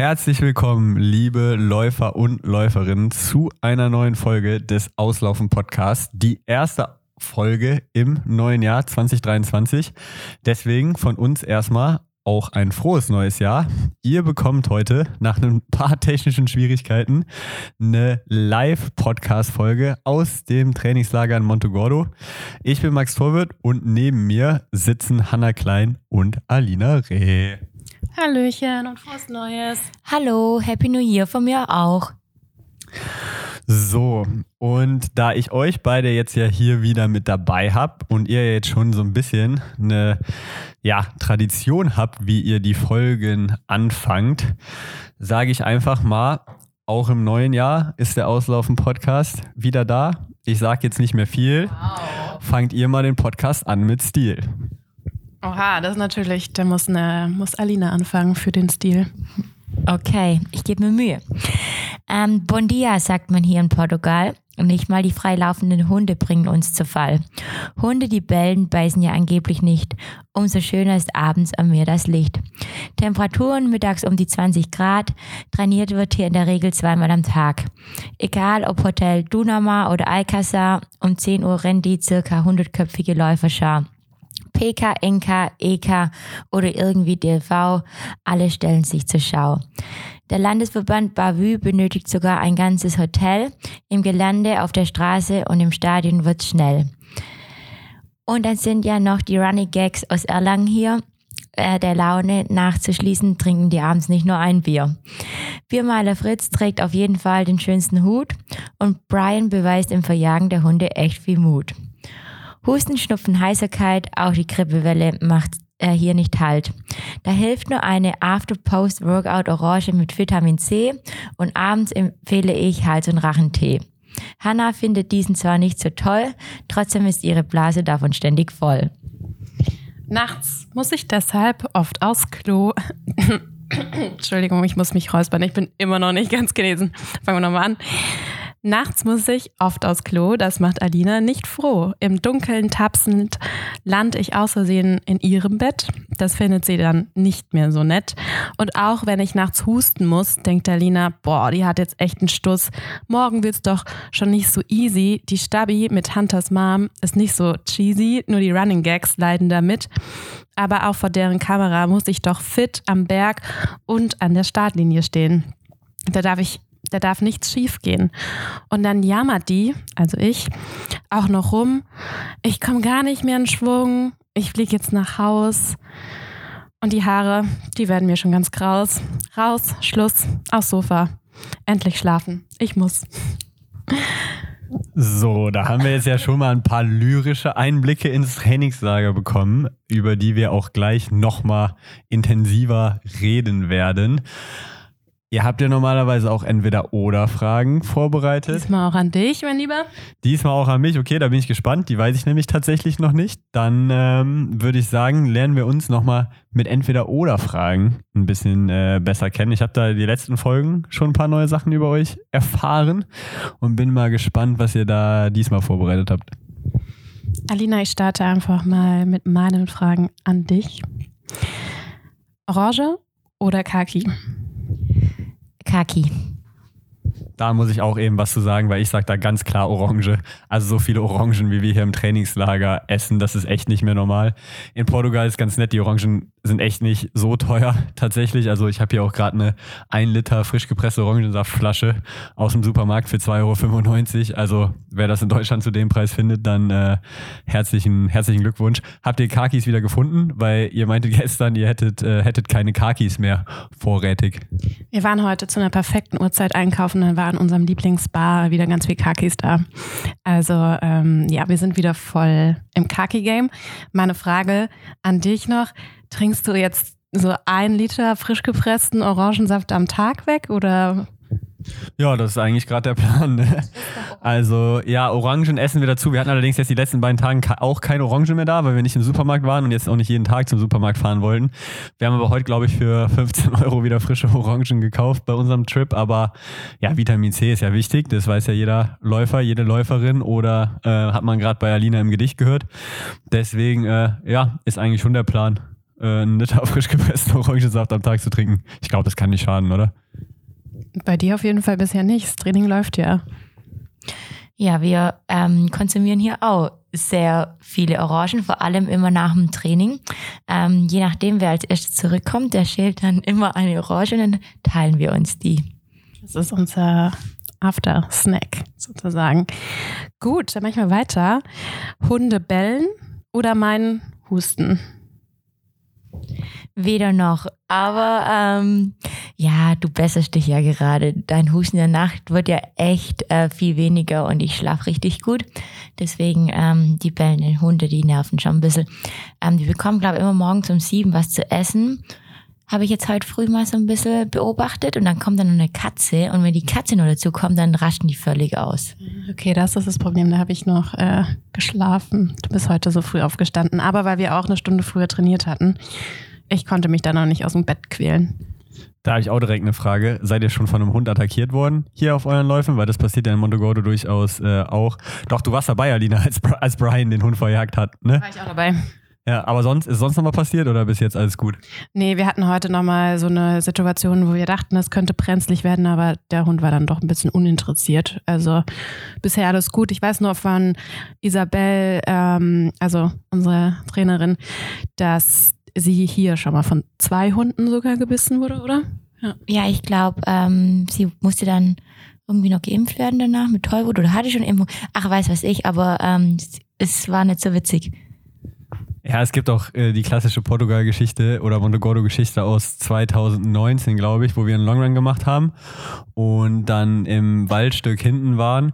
Herzlich willkommen, liebe Läufer und Läuferinnen, zu einer neuen Folge des Auslaufen Podcasts. Die erste Folge im neuen Jahr 2023. Deswegen von uns erstmal auch ein frohes neues Jahr. Ihr bekommt heute nach ein paar technischen Schwierigkeiten eine Live-Podcast-Folge aus dem Trainingslager in Montegordo. Ich bin Max Torwirt und neben mir sitzen Hanna Klein und Alina Reh. Hallöchen und frohes Neues. Hallo, Happy New Year von mir auch. So, und da ich euch beide jetzt ja hier wieder mit dabei habe und ihr jetzt schon so ein bisschen eine ja, Tradition habt, wie ihr die Folgen anfangt, sage ich einfach mal, auch im neuen Jahr ist der Auslaufen-Podcast wieder da. Ich sage jetzt nicht mehr viel. Wow. Fangt ihr mal den Podcast an mit Stil. Oha, das ist natürlich, da muss, eine, muss Alina anfangen für den Stil. Okay, ich gebe mir Mühe. Ähm, bon dia, sagt man hier in Portugal. Nicht mal die freilaufenden Hunde bringen uns zu Fall. Hunde, die bellen, beißen ja angeblich nicht. Umso schöner ist abends am Meer das Licht. Temperaturen mittags um die 20 Grad. Trainiert wird hier in der Regel zweimal am Tag. Egal ob Hotel Dunama oder Alcazar, um 10 Uhr rennt die circa 100-köpfige Läuferschar. PK, NK, EK oder irgendwie DLV, alle stellen sich zur Schau. Der Landesverband Bavü benötigt sogar ein ganzes Hotel. Im Gelände, auf der Straße und im Stadion wird's schnell. Und dann sind ja noch die Running Gags aus Erlangen hier. Äh, der Laune nachzuschließen, trinken die abends nicht nur ein Bier. Biermaler Fritz trägt auf jeden Fall den schönsten Hut und Brian beweist im Verjagen der Hunde echt viel Mut. Husten, Schnupfen, Heiserkeit, auch die Grippewelle macht äh, hier nicht halt. Da hilft nur eine After-Post-Workout-Orange mit Vitamin C und abends empfehle ich Hals- und Rachentee. Hannah findet diesen zwar nicht so toll, trotzdem ist ihre Blase davon ständig voll. Nachts muss ich deshalb oft aufs Klo. Entschuldigung, ich muss mich räuspern. Ich bin immer noch nicht ganz genesen. Fangen wir nochmal an. Nachts muss ich oft aufs Klo, das macht Alina nicht froh. Im Dunkeln tapsend lande ich aus Versehen in ihrem Bett. Das findet sie dann nicht mehr so nett. Und auch wenn ich nachts husten muss, denkt Alina, boah, die hat jetzt echt einen Stuss. Morgen wird's doch schon nicht so easy. Die Stabi mit Hunters Mom ist nicht so cheesy, nur die Running Gags leiden damit. Aber auch vor deren Kamera muss ich doch fit am Berg und an der Startlinie stehen. Da darf ich da darf nichts schiefgehen. Und dann jammert die, also ich, auch noch rum, ich komme gar nicht mehr in Schwung, ich fliege jetzt nach Haus. Und die Haare, die werden mir schon ganz kraus. Raus, Schluss, aufs Sofa. Endlich schlafen. Ich muss. So, da haben wir jetzt ja schon mal ein paar lyrische Einblicke ins Trainingslager bekommen, über die wir auch gleich nochmal intensiver reden werden. Ihr habt ja normalerweise auch entweder oder Fragen vorbereitet. Diesmal auch an dich, mein Lieber. Diesmal auch an mich. Okay, da bin ich gespannt. Die weiß ich nämlich tatsächlich noch nicht. Dann ähm, würde ich sagen, lernen wir uns nochmal mit entweder oder Fragen ein bisschen äh, besser kennen. Ich habe da die letzten Folgen schon ein paar neue Sachen über euch erfahren und bin mal gespannt, was ihr da diesmal vorbereitet habt. Alina, ich starte einfach mal mit meinen Fragen an dich. Orange oder Kaki? Kaki. Da muss ich auch eben was zu sagen, weil ich sage da ganz klar Orange. Also so viele Orangen, wie wir hier im Trainingslager essen, das ist echt nicht mehr normal. In Portugal ist ganz nett, die Orangen sind echt nicht so teuer tatsächlich. Also ich habe hier auch gerade eine 1 Liter frisch gepresste Orangensaftflasche aus dem Supermarkt für 2,95 Euro. Also wer das in Deutschland zu dem Preis findet, dann äh, herzlichen, herzlichen Glückwunsch. Habt ihr Kakis wieder gefunden? Weil ihr meintet gestern, ihr hättet, äh, hättet keine Kakis mehr vorrätig. Wir waren heute zu einer perfekten Uhrzeit einkaufen, dann war in unserem Lieblingsbar wieder ganz viel Kakis da. Also ähm, ja, wir sind wieder voll im Kaki-Game. Meine Frage an dich noch. Trinkst du jetzt so ein Liter frisch gepressten Orangensaft am Tag weg oder ja, das ist eigentlich gerade der Plan. Ne? Also ja, Orangen essen wir dazu. Wir hatten allerdings jetzt die letzten beiden Tage auch keine Orangen mehr da, weil wir nicht im Supermarkt waren und jetzt auch nicht jeden Tag zum Supermarkt fahren wollten. Wir haben aber heute, glaube ich, für 15 Euro wieder frische Orangen gekauft bei unserem Trip. Aber ja, Vitamin C ist ja wichtig. Das weiß ja jeder Läufer, jede Läuferin oder äh, hat man gerade bei Alina im Gedicht gehört. Deswegen, äh, ja, ist eigentlich schon der Plan äh, einen Liter frisch gepressten Orangensaft am Tag zu trinken. Ich glaube, das kann nicht schaden, oder? Bei dir auf jeden Fall bisher nicht. Das Training läuft ja. Ja, wir ähm, konsumieren hier auch sehr viele Orangen, vor allem immer nach dem Training. Ähm, je nachdem, wer als erstes zurückkommt, der schält dann immer eine Orange und dann teilen wir uns die. Das ist unser After-Snack sozusagen. Gut, dann mache ich mal weiter. Hunde bellen oder meinen Husten? Weder noch. Aber ähm, ja, du besserst dich ja gerade. Dein Husten in der Nacht wird ja echt äh, viel weniger und ich schlafe richtig gut. Deswegen ähm, die bellenden Hunde, die nerven schon ein bisschen. Ähm, die bekommen, glaube ich, immer morgens um sieben was zu essen. Habe ich jetzt heute früh mal so ein bisschen beobachtet und dann kommt dann eine Katze und wenn die Katze nur dazu kommt, dann raschen die völlig aus. Okay, das ist das Problem. Da habe ich noch äh, geschlafen. Du bist heute so früh aufgestanden, aber weil wir auch eine Stunde früher trainiert hatten. Ich konnte mich dann noch nicht aus dem Bett quälen. Da habe ich auch direkt eine Frage. Seid ihr schon von einem Hund attackiert worden hier auf euren Läufen? Weil das passiert ja in Montegordo durchaus äh, auch. Doch, du warst dabei, Alina, als, als Brian den Hund verjagt hat, ne? War ich auch dabei. Ja, aber sonst, ist sonst noch mal passiert oder bis jetzt alles gut? Nee, wir hatten heute nochmal so eine Situation, wo wir dachten, es könnte brenzlig werden, aber der Hund war dann doch ein bisschen uninteressiert. Also bisher alles gut. Ich weiß nur von Isabel, ähm, also unsere Trainerin, dass sie hier schon mal von zwei Hunden sogar gebissen wurde, oder? Ja, ja ich glaube, ähm, sie musste dann irgendwie noch geimpft werden danach mit Tollwut oder hatte schon Impfung. Ach, weiß was ich, aber ähm, es war nicht so witzig. Ja, es gibt auch äh, die klassische Portugal-Geschichte oder Montegordo-Geschichte aus 2019, glaube ich, wo wir einen Longrun gemacht haben und dann im Waldstück hinten waren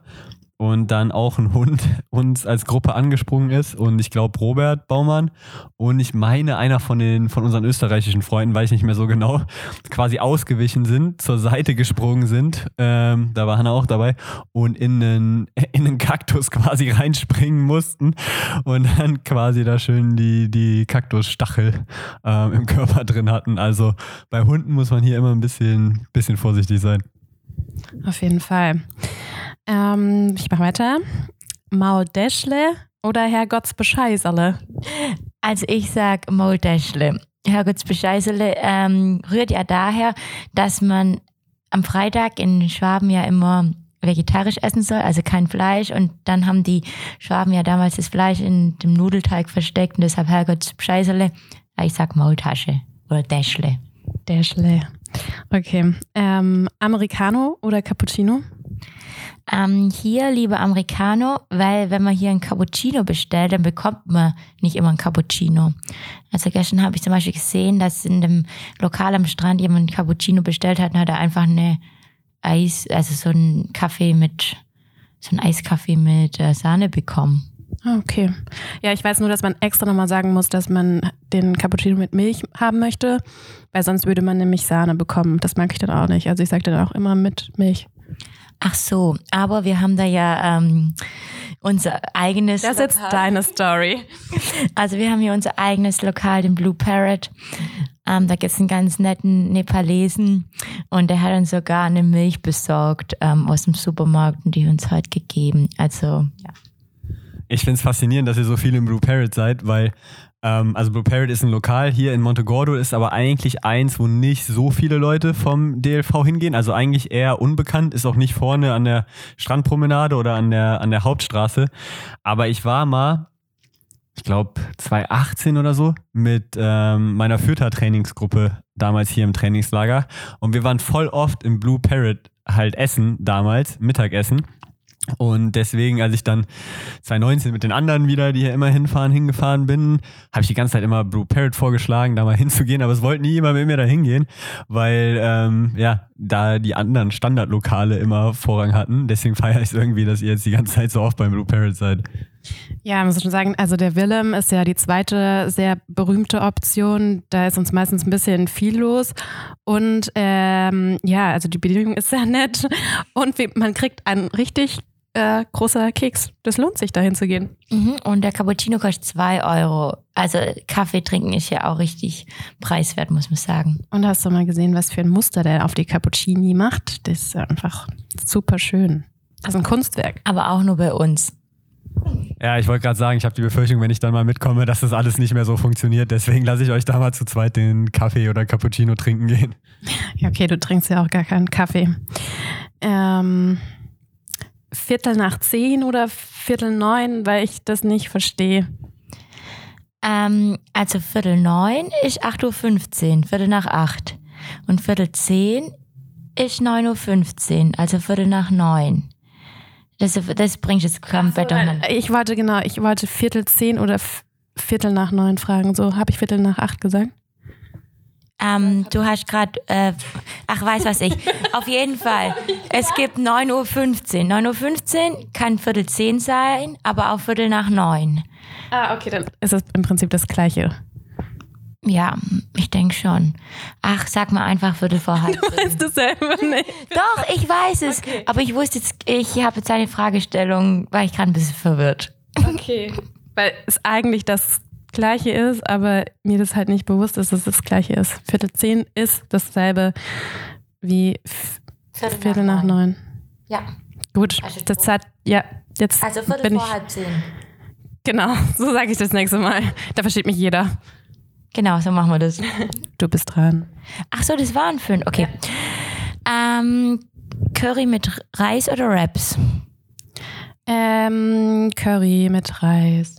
und dann auch ein Hund uns als Gruppe angesprungen ist und ich glaube Robert Baumann und ich meine einer von den von unseren österreichischen Freunden, weiß ich nicht mehr so genau, quasi ausgewichen sind, zur Seite gesprungen sind, ähm, da war Hanna auch dabei und in einen, in einen Kaktus quasi reinspringen mussten und dann quasi da schön die, die Kaktusstachel ähm, im Körper drin hatten. Also bei Hunden muss man hier immer ein bisschen, bisschen vorsichtig sein. Auf jeden Fall. Ähm, ich mache weiter. Mauldeschle oder Herrgottsbescheißerle? Also ich sag Mauldeschle. Herrgottsbescheißerle ähm, rührt ja daher, dass man am Freitag in Schwaben ja immer vegetarisch essen soll, also kein Fleisch. Und dann haben die Schwaben ja damals das Fleisch in dem Nudelteig versteckt und deshalb Herrgottsbescheißerle. Ich sag Maultasche oder Deschle. Deschle. Okay. Ähm, Americano oder Cappuccino? Ähm, hier lieber Americano, weil wenn man hier ein Cappuccino bestellt, dann bekommt man nicht immer ein Cappuccino. Also gestern habe ich zum Beispiel gesehen, dass in dem Lokal am Strand jemand ein Cappuccino bestellt hat und hat er einfach eine Eis, also so ein Kaffee mit, so ein Eiskaffee mit äh, Sahne bekommen. Ah, okay. Ja, ich weiß nur, dass man extra nochmal sagen muss, dass man den Cappuccino mit Milch haben möchte, weil sonst würde man nämlich Sahne bekommen. Das mag ich dann auch nicht. Also ich sage dann auch immer mit Milch. Ach so, aber wir haben da ja ähm, unser eigenes. Das ist jetzt deine Story. Also wir haben hier unser eigenes Lokal, den Blue Parrot. Ähm, da gibt es einen ganz netten Nepalesen und der hat uns sogar eine Milch besorgt ähm, aus dem Supermarkt und die uns heute gegeben. Also ja. Ich finde es faszinierend, dass ihr so viel im Blue Parrot seid, weil ähm, also Blue Parrot ist ein Lokal hier in Montegordo, ist aber eigentlich eins, wo nicht so viele Leute vom DLV hingehen. Also eigentlich eher unbekannt, ist auch nicht vorne an der Strandpromenade oder an der, an der Hauptstraße. Aber ich war mal, ich glaube 2018 oder so, mit ähm, meiner Fürther-Trainingsgruppe damals hier im Trainingslager. Und wir waren voll oft im Blue Parrot halt essen damals, Mittagessen. Und deswegen, als ich dann 2019 mit den anderen wieder, die hier immer hinfahren, hingefahren bin, habe ich die ganze Zeit immer Blue Parrot vorgeschlagen, da mal hinzugehen, aber es wollten nie immer mit mir da hingehen, weil ähm, ja, da die anderen Standardlokale immer Vorrang hatten. Deswegen feiere ich es irgendwie, dass ihr jetzt die ganze Zeit so oft beim Blue Parrot seid. Ja, muss schon sagen, also der Willem ist ja die zweite sehr berühmte Option. Da ist uns meistens ein bisschen viel los. Und ähm, ja, also die Bedienung ist sehr nett. Und man kriegt einen richtig äh, großer Keks. Das lohnt sich, dahin zu gehen. Mhm, und der Cappuccino kostet 2 Euro. Also Kaffee trinken ist ja auch richtig preiswert, muss man sagen. Und hast du mal gesehen, was für ein Muster der auf die Cappuccini macht? Das ist einfach super schön. Das ist ein Kunstwerk. Aber auch nur bei uns. Ja, ich wollte gerade sagen, ich habe die Befürchtung, wenn ich dann mal mitkomme, dass das alles nicht mehr so funktioniert. Deswegen lasse ich euch da mal zu zweit den Kaffee oder Cappuccino trinken gehen. Ja, okay, du trinkst ja auch gar keinen Kaffee. Ähm, Viertel nach zehn oder Viertel neun, weil ich das nicht verstehe. Ähm, also Viertel neun ist 8.15 Uhr, Viertel nach acht. Und Viertel zehn ist 9.15 Uhr, also Viertel nach neun. Das, das bringt jetzt komplett So, durcheinander. ich wollte genau, ich wollte Viertel zehn oder Viertel nach neun fragen. So, habe ich Viertel nach acht gesagt? Ähm, du hast gerade, äh, ach, weiß was ich. Auf jeden Fall. Es gibt 9.15 Uhr. 9.15 Uhr kann Viertel zehn sein, aber auch Viertel nach neun. Ah, okay, dann ist es im Prinzip das Gleiche. Ja, ich denke schon. Ach, sag mal einfach Viertel vor halb. Du weißt es selber nicht. Doch, ich weiß es. Okay. Aber ich wusste jetzt, ich habe jetzt eine Fragestellung, war ich gerade ein bisschen verwirrt. Okay. Weil es eigentlich das Gleiche ist, aber mir das halt nicht bewusst ist, dass es das Gleiche ist. Viertel zehn ist dasselbe wie F- Viertel, nach neun. Ja. Gut, Also das hat, ja, jetzt Also Viertel bin ich, vor halb zehn. genau, so sage ich das nächste Mal. Da versteht mich jeder. Genau, so machen wir das. Du bist dran. Ach so, das waren fünf. Okay. Ähm, Curry mit Reis oder Wraps? Ähm, Curry mit Reis.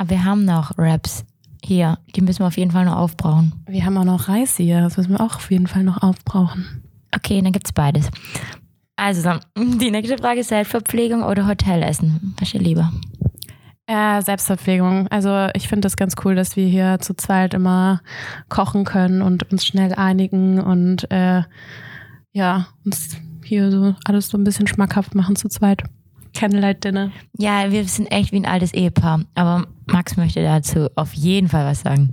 Aber wir haben noch Wraps hier. Die müssen wir auf jeden Fall noch aufbrauchen. Wir haben auch noch Reis hier, das müssen wir auch auf jeden Fall noch aufbrauchen. Okay, dann gibt's beides. Also, die nächste Frage ist Selbstverpflegung oder Hotelessen? Was ihr lieber? Äh, Selbstverpflegung. Also ich finde das ganz cool, dass wir hier zu zweit immer kochen können und uns schnell einigen und äh, ja, uns hier so alles so ein bisschen schmackhaft machen zu zweit. Candlelight Dinner. Ja, wir sind echt wie ein altes Ehepaar. Aber Max möchte dazu auf jeden Fall was sagen.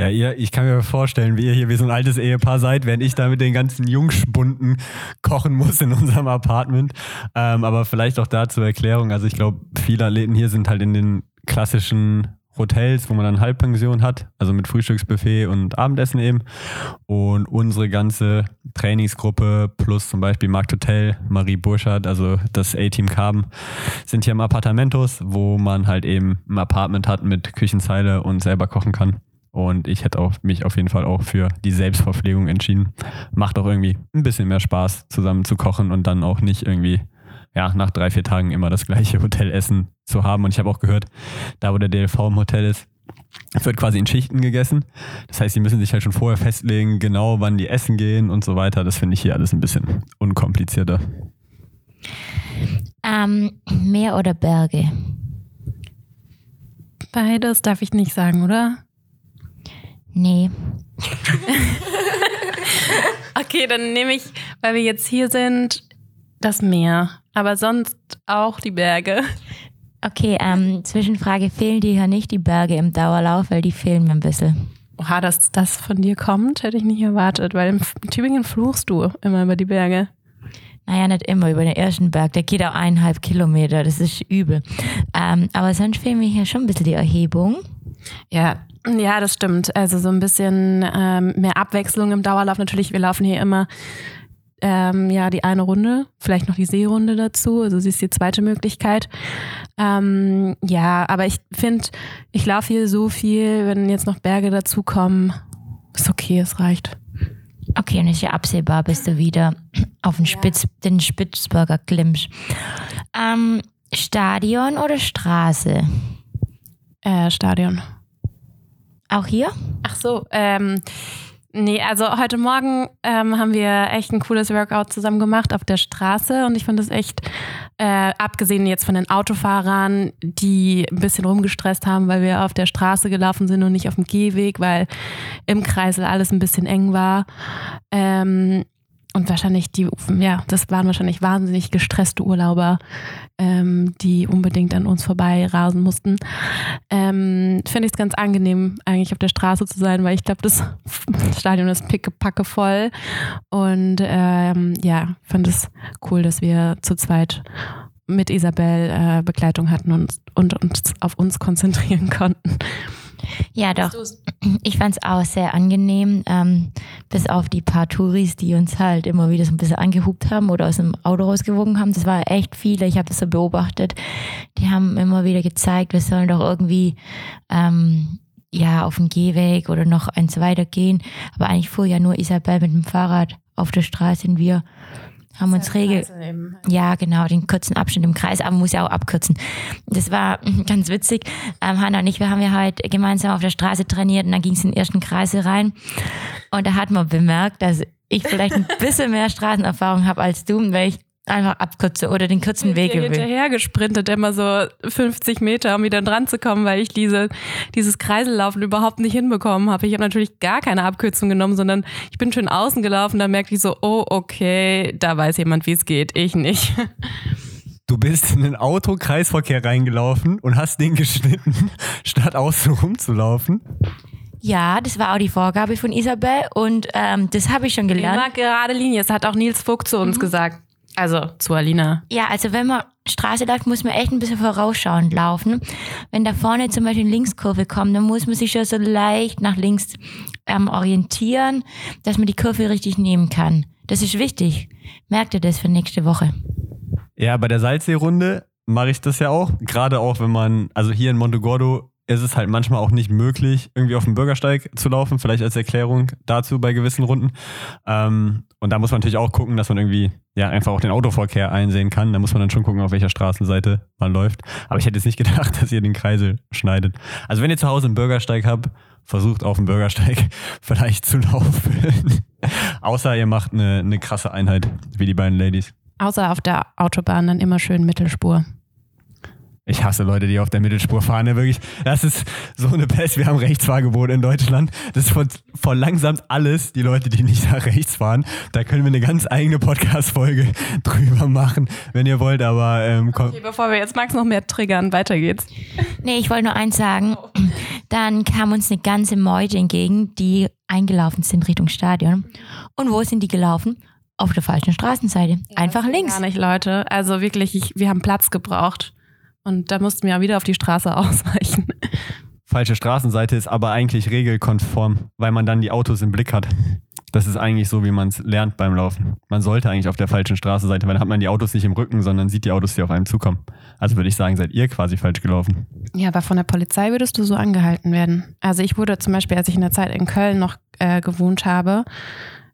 Ja, ihr, ich kann mir vorstellen, wie ihr hier wie so ein altes Ehepaar seid, während ich da mit den ganzen Jungspunden kochen muss in unserem Apartment. Ähm, aber vielleicht auch da zur Erklärung. Also ich glaube, viele Athleten hier sind halt in den klassischen Hotels, wo man dann Halbpension hat, also mit Frühstücksbuffet und Abendessen eben. Und unsere ganze Trainingsgruppe plus zum Beispiel Marc Hotel, Marie Burschardt, also das A-Team Carbon, sind hier im Appartamentos, wo man halt eben ein Apartment hat mit Küchenzeile und selber kochen kann. Und ich hätte auch mich auf jeden Fall auch für die Selbstverpflegung entschieden. Macht auch irgendwie ein bisschen mehr Spaß, zusammen zu kochen und dann auch nicht irgendwie, ja, nach drei, vier Tagen immer das gleiche Hotelessen zu haben. Und ich habe auch gehört, da wo der DLV im Hotel ist, es wird quasi in Schichten gegessen. Das heißt, sie müssen sich halt schon vorher festlegen, genau wann die essen gehen und so weiter. Das finde ich hier alles ein bisschen unkomplizierter. Ähm, Meer oder Berge? Beides darf ich nicht sagen, oder? Nee. Okay, dann nehme ich, weil wir jetzt hier sind, das Meer. Aber sonst auch die Berge. Okay, ähm, Zwischenfrage, fehlen dir hier nicht die Berge im Dauerlauf, weil die fehlen mir ein bisschen. Oha, dass das von dir kommt, hätte ich nicht erwartet, weil in Tübingen fluchst du immer über die Berge. Naja, nicht immer über den ersten Berg, der geht auch eineinhalb Kilometer, das ist übel. Ähm, aber sonst fehlen mir hier schon ein bisschen die Erhebung. Ja, ja, das stimmt. Also so ein bisschen ähm, mehr Abwechslung im Dauerlauf. Natürlich, wir laufen hier immer ähm, ja die eine Runde, vielleicht noch die Seerunde dazu. Also sie ist die zweite Möglichkeit. Ähm, ja, aber ich finde, ich laufe hier so viel, wenn jetzt noch Berge dazukommen, ist okay, es reicht. Okay, und ist ja absehbar, bis du wieder auf den, Spitz, den Spitzberger klimmst. Ähm, Stadion oder Straße? Äh, Stadion. Auch hier? Ach so, ähm, nee, also heute Morgen ähm, haben wir echt ein cooles Workout zusammen gemacht auf der Straße und ich fand das echt, äh, abgesehen jetzt von den Autofahrern, die ein bisschen rumgestresst haben, weil wir auf der Straße gelaufen sind und nicht auf dem Gehweg, weil im Kreisel alles ein bisschen eng war. Ähm, und wahrscheinlich die, ja, das waren wahrscheinlich wahnsinnig gestresste Urlauber, ähm, die unbedingt an uns vorbei rasen mussten. Ähm, Finde ich es ganz angenehm, eigentlich auf der Straße zu sein, weil ich glaube, das Stadion ist pickepacke voll. Und ähm, ja, fand es cool, dass wir zu zweit mit Isabel äh, Begleitung hatten und, und uns auf uns konzentrieren konnten. Ja, doch. Ich fand es auch sehr angenehm, ähm, bis auf die paar Touris, die uns halt immer wieder so ein bisschen angehupt haben oder aus dem Auto rausgewogen haben. Das war echt viele, ich habe das so beobachtet. Die haben immer wieder gezeigt, wir sollen doch irgendwie ähm, ja auf dem Gehweg oder noch eins weiter gehen. Aber eigentlich fuhr ja nur Isabel mit dem Fahrrad auf der Straße und wir haben uns regel ja genau den kurzen Abschnitt im Kreis, aber man muss ja auch abkürzen. Das war ganz witzig. Ähm, Hanna und ich, wir haben ja heute gemeinsam auf der Straße trainiert und dann ging es in den ersten Kreise rein und da hat man bemerkt, dass ich vielleicht ein bisschen mehr Straßenerfahrung habe als du, weil ich einfach abkürze oder den kurzen Weg will. hinterher gesprintet, immer so 50 Meter, um wieder dran zu kommen, weil ich diese, dieses Kreisellaufen überhaupt nicht hinbekommen habe. Ich habe natürlich gar keine Abkürzung genommen, sondern ich bin schön außen gelaufen, da merkte ich so, oh, okay, da weiß jemand, wie es geht, ich nicht. Du bist in den Autokreisverkehr reingelaufen und hast den geschnitten, statt außen rumzulaufen. Ja, das war auch die Vorgabe von Isabel und ähm, das habe ich schon gelernt. Immer gerade Linie, das hat auch Nils Vogt zu uns mhm. gesagt. Also zu Alina. Ja, also wenn man Straße läuft, muss man echt ein bisschen vorausschauend laufen. Wenn da vorne zum Beispiel eine Linkskurve kommt, dann muss man sich schon so leicht nach links ähm, orientieren, dass man die Kurve richtig nehmen kann. Das ist wichtig. Merkt ihr das für nächste Woche? Ja, bei der Salzseerunde mache ich das ja auch. Gerade auch, wenn man, also hier in Montegordo ist es halt manchmal auch nicht möglich, irgendwie auf dem Bürgersteig zu laufen, vielleicht als Erklärung dazu bei gewissen Runden. Ähm, und da muss man natürlich auch gucken, dass man irgendwie ja einfach auch den Autoverkehr einsehen kann. Da muss man dann schon gucken, auf welcher Straßenseite man läuft. Aber ich hätte jetzt nicht gedacht, dass ihr den Kreisel schneidet. Also wenn ihr zu Hause einen Bürgersteig habt, versucht auf dem Bürgersteig vielleicht zu laufen. Außer ihr macht eine, eine krasse Einheit, wie die beiden Ladies. Außer auf der Autobahn dann immer schön Mittelspur. Ich hasse Leute, die auf der Mittelspur fahren. Ja, wirklich, das ist so eine Pest. Wir haben Rechtsfahrgebot in Deutschland. Das verlangsamt alles, die Leute, die nicht nach rechts fahren. Da können wir eine ganz eigene Podcast-Folge drüber machen, wenn ihr wollt. Aber ähm, komm. Okay, bevor wir jetzt Max noch mehr triggern, weiter geht's. Nee, ich wollte nur eins sagen. Dann kam uns eine ganze Meute entgegen, die eingelaufen sind Richtung Stadion. Und wo sind die gelaufen? Auf der falschen Straßenseite. Einfach ja, links. Gar nicht, Leute. Also wirklich, ich, wir haben Platz gebraucht. Und da mussten wir ja wieder auf die Straße ausweichen. Falsche Straßenseite ist aber eigentlich regelkonform, weil man dann die Autos im Blick hat. Das ist eigentlich so, wie man es lernt beim Laufen. Man sollte eigentlich auf der falschen Straßenseite, weil dann hat man die Autos nicht im Rücken, sondern sieht die Autos, die auf einem zukommen. Also würde ich sagen, seid ihr quasi falsch gelaufen. Ja, aber von der Polizei würdest du so angehalten werden. Also ich wurde zum Beispiel, als ich in der Zeit in Köln noch äh, gewohnt habe,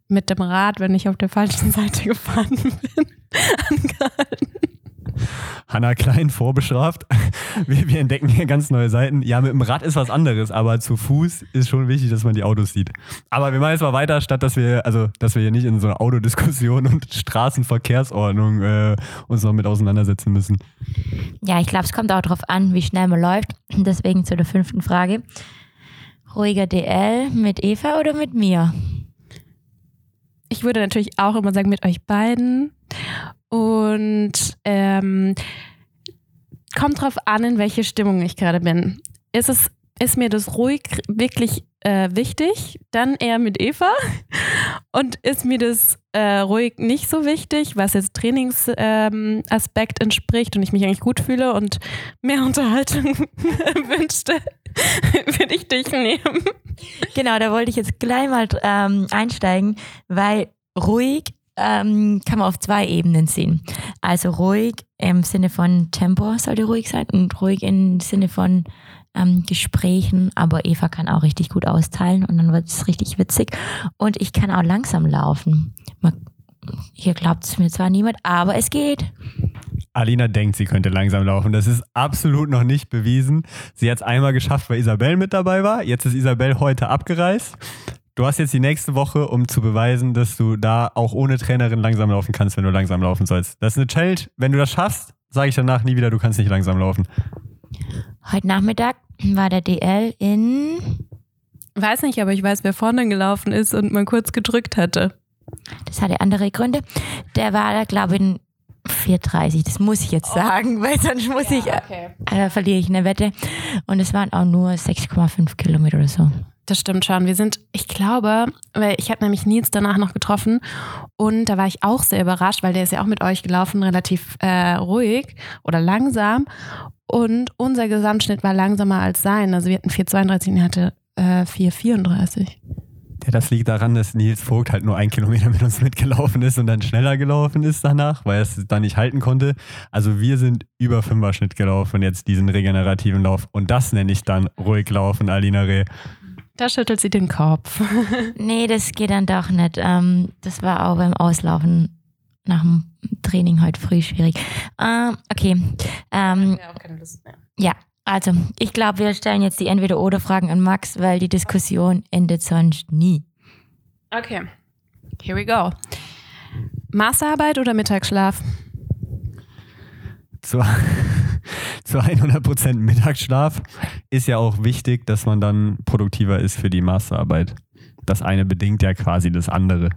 mit dem Rad, wenn ich auf der falschen Seite gefahren bin, angehalten. Hanna Klein vorbestraft. Wir, wir, entdecken hier ganz neue Seiten. Ja, mit dem Rad ist was anderes, aber zu Fuß ist schon wichtig, dass man die Autos sieht. Aber wir machen jetzt mal weiter, statt dass wir, also, dass wir hier nicht in so einer Autodiskussion und Straßenverkehrsordnung äh, uns noch mit auseinandersetzen müssen. Ja, ich glaube, es kommt auch darauf an, wie schnell man läuft. Deswegen zu der fünften Frage. Ruhiger DL mit Eva oder mit mir? Ich würde natürlich auch immer sagen, mit euch beiden. Und ähm, kommt drauf an, in welche Stimmung ich gerade bin. Ist es ist mir das ruhig wirklich äh, wichtig, dann eher mit Eva. Und ist mir das äh, ruhig nicht so wichtig, was jetzt Trainingsaspekt ähm, entspricht und ich mich eigentlich gut fühle und mehr Unterhaltung wünschte, würde ich dich nehmen. Genau, da wollte ich jetzt gleich mal ähm, einsteigen, weil ruhig ähm, kann man auf zwei Ebenen sehen. Also ruhig im Sinne von Tempo sollte ruhig sein und ruhig im Sinne von ähm, Gesprächen. Aber Eva kann auch richtig gut austeilen und dann wird es richtig witzig. Und ich kann auch langsam laufen. hier glaubt es mir zwar niemand, aber es geht. Alina denkt, sie könnte langsam laufen. Das ist absolut noch nicht bewiesen. Sie hat es einmal geschafft, weil Isabel mit dabei war. Jetzt ist Isabel heute abgereist. Du hast jetzt die nächste Woche, um zu beweisen, dass du da auch ohne Trainerin langsam laufen kannst, wenn du langsam laufen sollst. Das ist eine Challenge. Wenn du das schaffst, sage ich danach nie wieder, du kannst nicht langsam laufen. Heute Nachmittag war der DL in. Weiß nicht, aber ich weiß, wer vorne gelaufen ist und mal kurz gedrückt hatte. Das hatte andere Gründe. Der war da, glaube ich, in 4,30. Das muss ich jetzt oh. sagen, weil sonst muss ja, ich, okay. äh, verliere ich eine Wette. Und es waren auch nur 6,5 Kilometer oder so. Das stimmt schon. Wir sind, ich glaube, weil ich habe nämlich Nils danach noch getroffen und da war ich auch sehr überrascht, weil der ist ja auch mit euch gelaufen, relativ äh, ruhig oder langsam. Und unser Gesamtschnitt war langsamer als sein. Also wir hatten 4,32 und er hatte äh, 4,34. Ja, das liegt daran, dass Nils Vogt halt nur ein Kilometer mit uns mitgelaufen ist und dann schneller gelaufen ist danach, weil er es da nicht halten konnte. Also wir sind über Fünfer-Schnitt gelaufen jetzt diesen regenerativen Lauf. Und das nenne ich dann ruhig laufen, Alina Reh. Da schüttelt sie den Kopf. Nee, das geht dann doch nicht. Ähm, das war auch beim Auslaufen nach dem Training heute früh schwierig. Ähm, okay. Ähm, auch keine Lust mehr. ja, also ich glaube, wir stellen jetzt die Entweder-Oder-Fragen an Max, weil die Diskussion endet sonst nie. Okay, here we go. Masterarbeit oder Mittagsschlaf? Zu, zu 100% Mittagsschlaf ist ja auch wichtig, dass man dann produktiver ist für die Masterarbeit. Das eine bedingt ja quasi das andere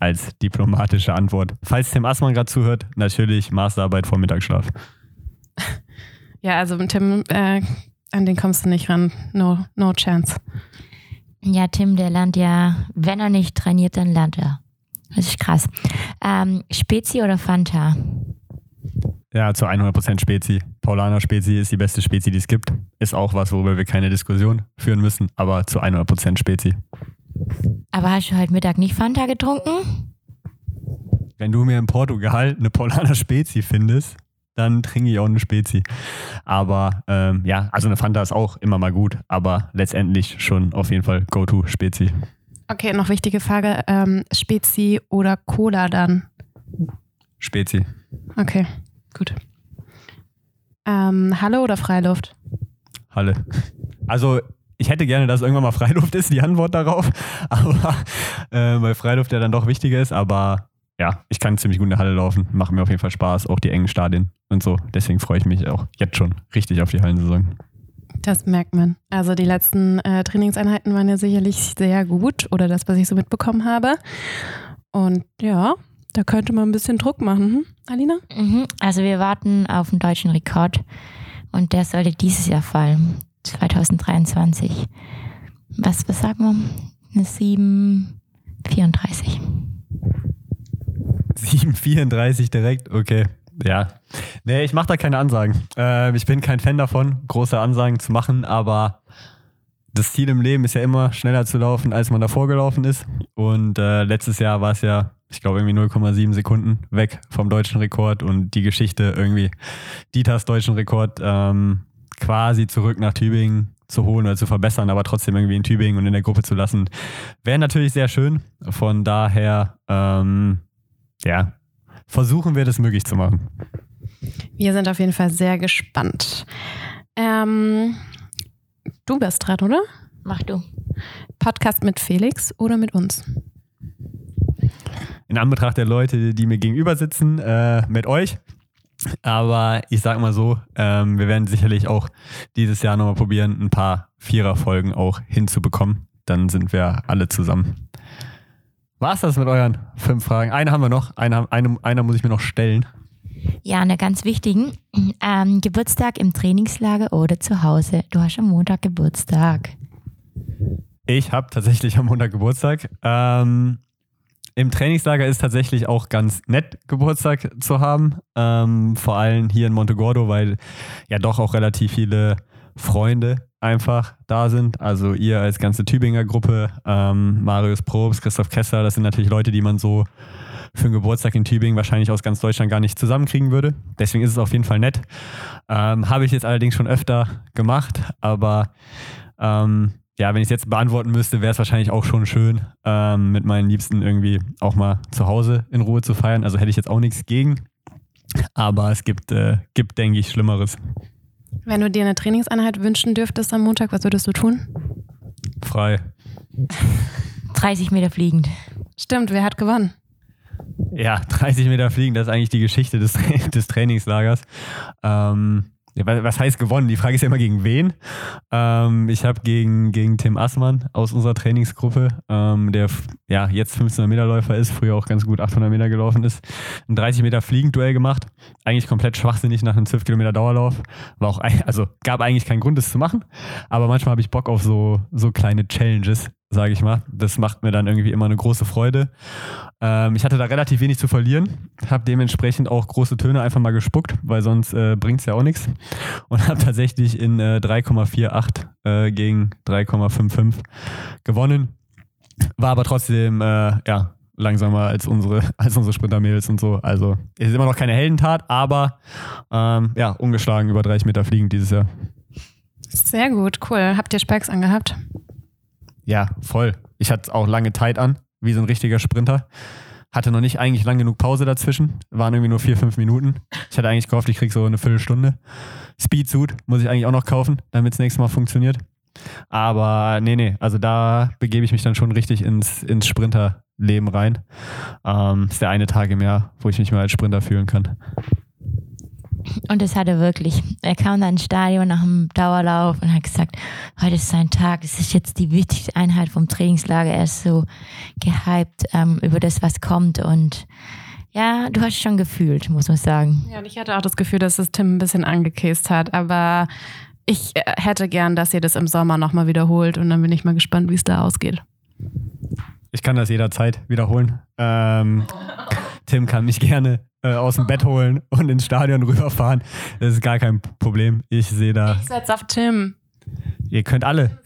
als diplomatische Antwort. Falls Tim Assmann gerade zuhört, natürlich Masterarbeit vor Mittagsschlaf. Ja, also mit Tim, äh, an den kommst du nicht ran. No, no chance. Ja, Tim, der lernt ja, wenn er nicht trainiert, dann lernt er. Das ist krass. Ähm, Spezi oder Fanta? Ja, zu 100% Spezi. Paulaner Spezi ist die beste Spezi, die es gibt. Ist auch was, worüber wir keine Diskussion führen müssen, aber zu 100% Spezi. Aber hast du heute Mittag nicht Fanta getrunken? Wenn du mir in Portugal eine Paulaner Spezi findest, dann trinke ich auch eine Spezi. Aber ähm, ja, also eine Fanta ist auch immer mal gut, aber letztendlich schon auf jeden Fall Go-To Spezi. Okay, noch wichtige Frage. Ähm, Spezi oder Cola dann? Spezi. Okay, gut. Ähm, Halle oder Freiluft? Halle. Also ich hätte gerne, dass irgendwann mal Freiluft ist, die Antwort darauf. Aber äh, weil Freiluft ja dann doch wichtiger ist. Aber ja, ich kann ziemlich gut in der Halle laufen. Macht mir auf jeden Fall Spaß, auch die engen Stadien und so. Deswegen freue ich mich auch jetzt schon richtig auf die Hallensaison. Das merkt man. Also die letzten äh, Trainingseinheiten waren ja sicherlich sehr gut oder das, was ich so mitbekommen habe. Und ja, da könnte man ein bisschen Druck machen, hm? Alina? Mhm. Also wir warten auf den deutschen Rekord und der sollte dieses Jahr fallen, 2023. Was, was sagen wir? Eine 7,34. 7,34 direkt, okay. Ja. Nee, ich mache da keine Ansagen. Äh, ich bin kein Fan davon, große Ansagen zu machen, aber das Ziel im Leben ist ja immer, schneller zu laufen, als man davor gelaufen ist. Und äh, letztes Jahr war es ja, ich glaube, irgendwie 0,7 Sekunden weg vom deutschen Rekord und die Geschichte irgendwie, Dieters deutschen Rekord ähm, quasi zurück nach Tübingen zu holen oder zu verbessern, aber trotzdem irgendwie in Tübingen und in der Gruppe zu lassen, wäre natürlich sehr schön. Von daher, ähm, ja, versuchen wir das möglich zu machen. Wir sind auf jeden Fall sehr gespannt. Ähm, du bist dran, oder? Mach du. Podcast mit Felix oder mit uns? In Anbetracht der Leute, die mir gegenüber sitzen, äh, mit euch. Aber ich sag mal so, ähm, wir werden sicherlich auch dieses Jahr nochmal probieren, ein paar Vierer-Folgen auch hinzubekommen. Dann sind wir alle zusammen. War's das mit euren fünf Fragen? Eine haben wir noch, eine, eine, einer muss ich mir noch stellen. Ja, eine ganz wichtigen. Ähm, Geburtstag im Trainingslager oder zu Hause. Du hast am Montag Geburtstag. Ich habe tatsächlich am Montag Geburtstag. Ähm, Im Trainingslager ist tatsächlich auch ganz nett, Geburtstag zu haben. Ähm, vor allem hier in Montegordo, weil ja doch auch relativ viele Freunde einfach da sind. Also ihr als ganze Tübinger Gruppe, ähm, Marius Probst, Christoph Kessler, das sind natürlich Leute, die man so für einen Geburtstag in Tübingen wahrscheinlich aus ganz Deutschland gar nicht zusammenkriegen würde. Deswegen ist es auf jeden Fall nett. Ähm, Habe ich jetzt allerdings schon öfter gemacht, aber ähm, ja, wenn ich es jetzt beantworten müsste, wäre es wahrscheinlich auch schon schön, ähm, mit meinen Liebsten irgendwie auch mal zu Hause in Ruhe zu feiern. Also hätte ich jetzt auch nichts gegen. Aber es gibt, äh, gibt denke ich, Schlimmeres. Wenn du dir eine Trainingseinheit wünschen dürftest am Montag, was würdest du tun? Frei. 30 Meter fliegend. Stimmt, wer hat gewonnen? Ja, 30 Meter fliegen, das ist eigentlich die Geschichte des, des Trainingslagers. Ähm, was heißt gewonnen? Die Frage ist ja immer gegen wen. Ähm, ich habe gegen, gegen Tim Assmann aus unserer Trainingsgruppe, ähm, der ja jetzt 1500 Meter Läufer ist, früher auch ganz gut 800 Meter gelaufen ist, ein 30 Meter Fliegenduell gemacht. Eigentlich komplett schwachsinnig nach einem 12 Kilometer Dauerlauf. War auch, also gab eigentlich keinen Grund, das zu machen. Aber manchmal habe ich Bock auf so, so kleine Challenges sage ich mal. Das macht mir dann irgendwie immer eine große Freude. Ähm, ich hatte da relativ wenig zu verlieren, habe dementsprechend auch große Töne einfach mal gespuckt, weil sonst äh, bringt es ja auch nichts. Und habe tatsächlich in äh, 3,48 äh, gegen 3,55 gewonnen. War aber trotzdem, äh, ja, langsamer als unsere, als unsere Sprintermädels und so. Also es ist immer noch keine Heldentat, aber ähm, ja, ungeschlagen über 30 Meter fliegend dieses Jahr. Sehr gut, cool. Habt ihr Spikes angehabt? Ja, voll. Ich hatte auch lange Zeit an, wie so ein richtiger Sprinter. Hatte noch nicht eigentlich lang genug Pause dazwischen. Waren irgendwie nur vier, fünf Minuten. Ich hatte eigentlich gehofft, ich krieg so eine Viertelstunde. Speedsuit muss ich eigentlich auch noch kaufen, damit es nächstes Mal funktioniert. Aber nee, nee, also da begebe ich mich dann schon richtig ins, ins Sprinterleben rein. Ähm, ist der eine Tag im Jahr, wo ich mich mal als Sprinter fühlen kann. Und das hat er wirklich. Er kam dann ins Stadion nach dem Dauerlauf und hat gesagt, heute ist sein Tag, es ist jetzt die wichtigste Einheit vom Trainingslager. Er ist so gehypt ähm, über das, was kommt und ja, du hast schon gefühlt, muss man sagen. Ja, und ich hatte auch das Gefühl, dass es Tim ein bisschen angekäst hat, aber ich äh, hätte gern, dass ihr das im Sommer nochmal wiederholt und dann bin ich mal gespannt, wie es da ausgeht. Ich kann das jederzeit wiederholen. Ähm, Tim kann mich gerne äh, aus dem Bett holen und ins Stadion rüberfahren. Das ist gar kein Problem. Ich sehe da. Ich setze auf Tim. Ihr könnt alle.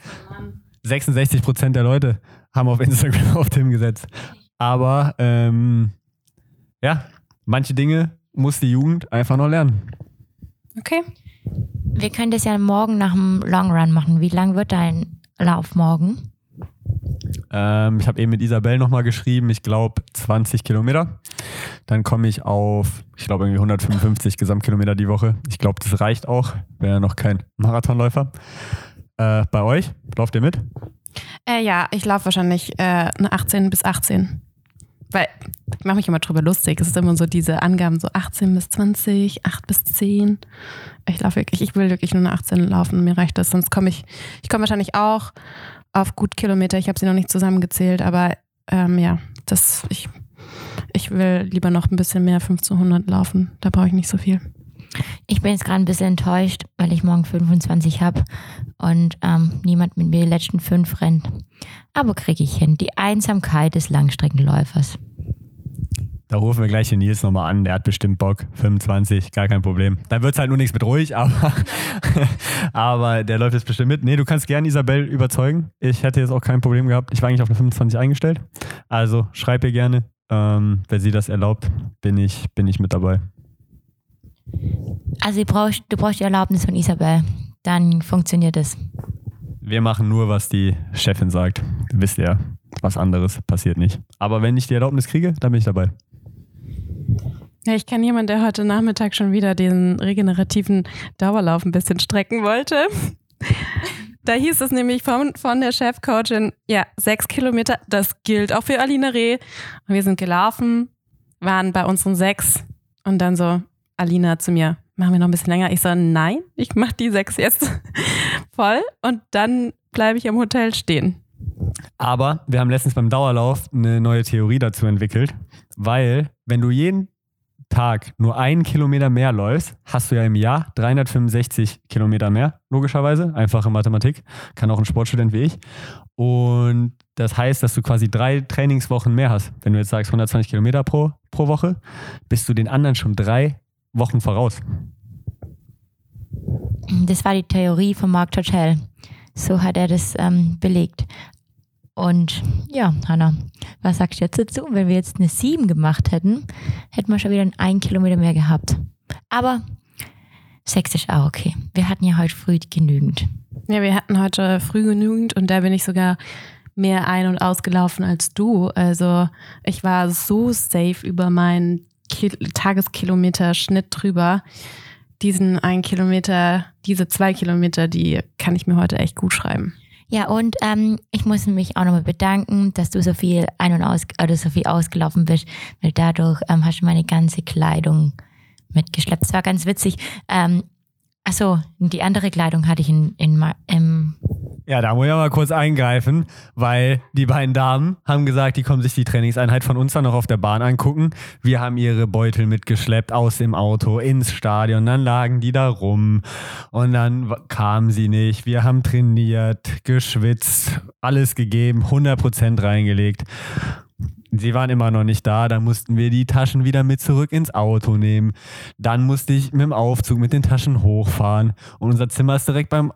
66 Prozent der Leute haben auf Instagram auf Tim gesetzt. Aber ähm, ja, manche Dinge muss die Jugend einfach noch lernen. Okay. Wir können das ja morgen nach dem Long Run machen. Wie lang wird dein Lauf morgen? Ähm, ich habe eben mit Isabel nochmal geschrieben, ich glaube 20 Kilometer. Dann komme ich auf, ich glaube irgendwie 155 Gesamtkilometer die Woche. Ich glaube, das reicht auch. Wäre ja noch kein Marathonläufer. Äh, bei euch, lauft ihr mit? Äh, ja, ich laufe wahrscheinlich äh, eine 18 bis 18. Weil ich mache mich immer drüber lustig. Es ist immer so diese Angaben, so 18 bis 20, 8 bis 10. Ich laufe wirklich, ich will wirklich nur eine 18 laufen. Mir reicht das. Sonst komme ich, ich komme wahrscheinlich auch auf gut Kilometer. Ich habe sie noch nicht zusammengezählt, aber ähm, ja, das, ich, ich will lieber noch ein bisschen mehr 1500 laufen. Da brauche ich nicht so viel. Ich bin jetzt gerade ein bisschen enttäuscht, weil ich morgen 25 habe und ähm, niemand mit mir die letzten fünf rennt. Aber kriege ich hin. Die Einsamkeit des Langstreckenläufers. Da rufen wir gleich den Nils nochmal an, der hat bestimmt Bock. 25, gar kein Problem. Dann wird es halt nur nichts mit ruhig, aber, aber der läuft jetzt bestimmt mit. Nee, du kannst gerne Isabel überzeugen. Ich hätte jetzt auch kein Problem gehabt. Ich war eigentlich auf eine 25 eingestellt. Also schreib ihr gerne. Ähm, wenn sie das erlaubt, bin ich, bin ich mit dabei. Also du brauchst, du brauchst die Erlaubnis von Isabel. Dann funktioniert es. Wir machen nur, was die Chefin sagt. Wisst ihr, was anderes passiert nicht. Aber wenn ich die Erlaubnis kriege, dann bin ich dabei. Ja, ich kenne jemanden, der heute Nachmittag schon wieder den regenerativen Dauerlauf ein bisschen strecken wollte. Da hieß es nämlich von, von der Chefcoachin, ja, sechs Kilometer, das gilt auch für Alina Reh. Und wir sind gelaufen, waren bei unseren sechs und dann so, Alina zu mir, machen wir noch ein bisschen länger? Ich so, nein, ich mache die sechs jetzt voll und dann bleibe ich im Hotel stehen. Aber wir haben letztens beim Dauerlauf eine neue Theorie dazu entwickelt, weil wenn du jeden Tag nur einen Kilometer mehr läufst, hast du ja im Jahr 365 Kilometer mehr, logischerweise. Einfache Mathematik. Kann auch ein Sportstudent wie ich. Und das heißt, dass du quasi drei Trainingswochen mehr hast. Wenn du jetzt sagst 120 Kilometer pro, pro Woche, bist du den anderen schon drei Wochen voraus. Das war die Theorie von Mark Tortell. So hat er das ähm, belegt. Und ja, Hanna, was sagst du jetzt dazu? Wenn wir jetzt eine 7 gemacht hätten, hätten wir schon wieder einen Kilometer mehr gehabt. Aber 6 ist auch okay. Wir hatten ja heute früh genügend. Ja, wir hatten heute früh genügend und da bin ich sogar mehr ein- und ausgelaufen als du. Also ich war so safe über meinen Kil Tageskilometer-Schnitt drüber. Diesen einen Kilometer, diese zwei Kilometer, die kann ich mir heute echt gut schreiben. Ja, und ähm, ich muss mich auch nochmal bedanken, dass du so viel ein- und aus oder so viel ausgelaufen bist, weil dadurch ähm, hast du meine ganze Kleidung mitgeschleppt. Es war ganz witzig. Ähm, achso, die andere Kleidung hatte ich in, in, im Ja, da muss ich mal kurz eingreifen, weil die beiden Damen haben gesagt, die kommen sich die Trainingseinheit von uns dann noch auf der Bahn angucken. Wir haben ihre Beutel mitgeschleppt aus dem Auto ins Stadion, dann lagen die da rum und dann kamen sie nicht. Wir haben trainiert, geschwitzt, alles gegeben, 100% reingelegt. Sie waren immer noch nicht da, dann mussten wir die Taschen wieder mit zurück ins Auto nehmen. Dann musste ich mit dem Aufzug mit den Taschen hochfahren und unser Zimmer ist direkt beim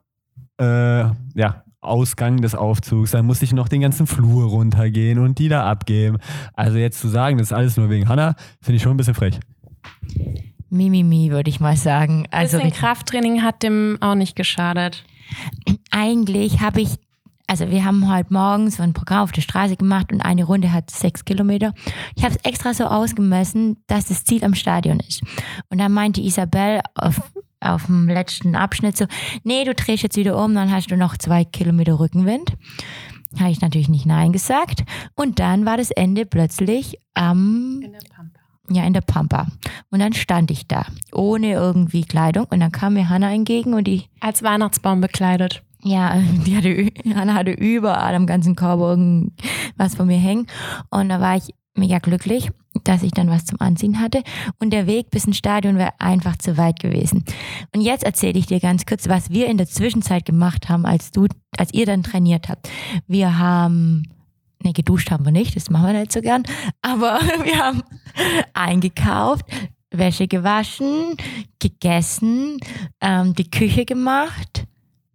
äh, ja, Ausgang des Aufzugs. Dann musste ich noch den ganzen Flur runtergehen und die da abgeben. Also jetzt zu sagen, das ist alles nur wegen Hanna, finde ich schon ein bisschen frech. Mimimi, würde ich mal sagen. Also ein Krafttraining hat dem auch nicht geschadet. Eigentlich habe ich, also wir haben heute morgens so ein Programm auf der Straße gemacht und eine Runde hat sechs Kilometer. Ich habe es extra so ausgemessen, dass das Ziel am Stadion ist. Und dann meinte Isabel auf auf dem letzten Abschnitt so, nee, du drehst jetzt wieder um, dann hast du noch zwei Kilometer Rückenwind. Habe ich natürlich nicht Nein gesagt. Und dann war das Ende plötzlich am... in der Pampa. Ja, in der Pampa. Und dann stand ich da, ohne irgendwie Kleidung. Und dann kam mir Hanna entgegen und die... Als Weihnachtsbaum bekleidet. Ja, die hatte, Hanna hatte überall am ganzen Körper irgendwas von mir hängen. Und da war ich mega glücklich, dass ich dann was zum Anziehen hatte. Und der Weg bis ins Stadion wäre einfach zu weit gewesen. Und jetzt erzähle ich dir ganz kurz, was wir in der Zwischenzeit gemacht haben, als du, als ihr dann trainiert habt. Wir haben Ne, geduscht haben wir nicht, das machen wir nicht so gern. Aber wir haben eingekauft, Wäsche gewaschen, gegessen, ähm, die Küche gemacht.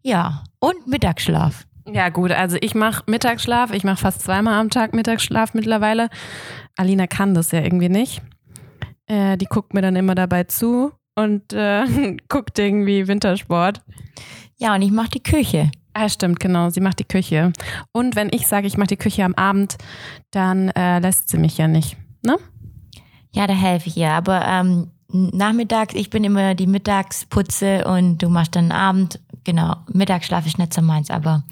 Ja, und Mittagsschlaf. Ja, gut, also ich mache Mittagsschlaf, ich mache fast zweimal am Tag Mittagsschlaf mittlerweile. Alina kann das ja irgendwie nicht. Äh, die guckt mir dann immer dabei zu und äh, guckt irgendwie Wintersport. Ja, und ich mache die Küche. Ah, stimmt, genau. Sie macht die Küche. Und wenn ich sage, ich mache die Küche am Abend, dann äh, lässt sie mich ja nicht, ne? Ja, da helfe ich ihr. Aber ähm, nachmittags, ich bin immer die Mittagsputze und du machst dann Abend genau, Mittagsschlaf ist nicht so meins, aber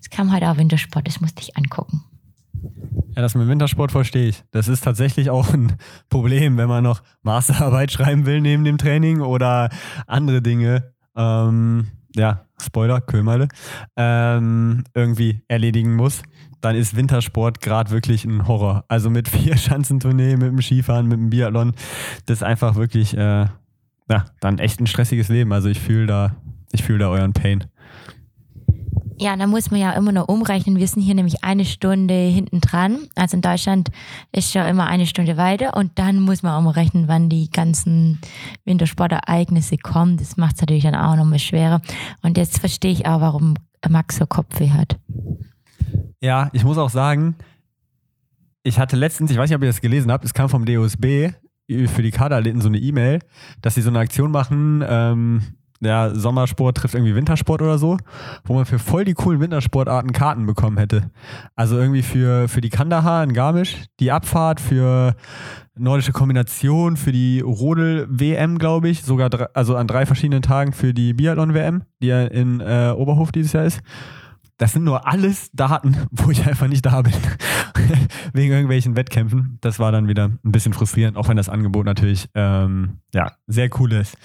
es kam halt auch Wintersport, das musste ich angucken. Ja, das mit Wintersport verstehe ich. Das ist tatsächlich auch ein Problem, wenn man noch Masterarbeit schreiben will neben dem Training oder andere Dinge. Ähm, ja, Spoiler, Kömerle, ähm, irgendwie erledigen muss, dann ist Wintersport gerade wirklich ein Horror. Also mit vier Schanzentournee, mit dem Skifahren, mit dem Biathlon, das ist einfach wirklich, äh, ja, dann echt ein stressiges Leben. Also ich fühle da ich fühle da euren Pain. Ja, da muss man ja immer noch umrechnen. Wir sind hier nämlich eine Stunde hinten dran. Also in Deutschland ist ja immer eine Stunde weiter und dann muss man umrechnen, wann die ganzen Wintersportereignisse kommen. Das macht es natürlich dann auch noch mal schwerer. Und jetzt verstehe ich auch, warum Max so Kopfweh hat. Ja, ich muss auch sagen, ich hatte letztens, ich weiß nicht, ob ihr das gelesen habt, es kam vom DOSB für die Kaderathleten so eine E-Mail, dass sie so eine Aktion machen, ähm, ja, Sommersport trifft irgendwie Wintersport oder so, wo man für voll die coolen Wintersportarten Karten bekommen hätte. Also irgendwie für, für die Kandahar in Garmisch, die Abfahrt, für nordische Kombination, für die Rodel-WM, glaube ich, sogar drei, also an drei verschiedenen Tagen für die Biathlon-WM, die ja in äh, Oberhof dieses Jahr ist. Das sind nur alles Daten, wo ich einfach nicht da bin. Wegen irgendwelchen Wettkämpfen. Das war dann wieder ein bisschen frustrierend, auch wenn das Angebot natürlich ähm, ja, sehr cool ist.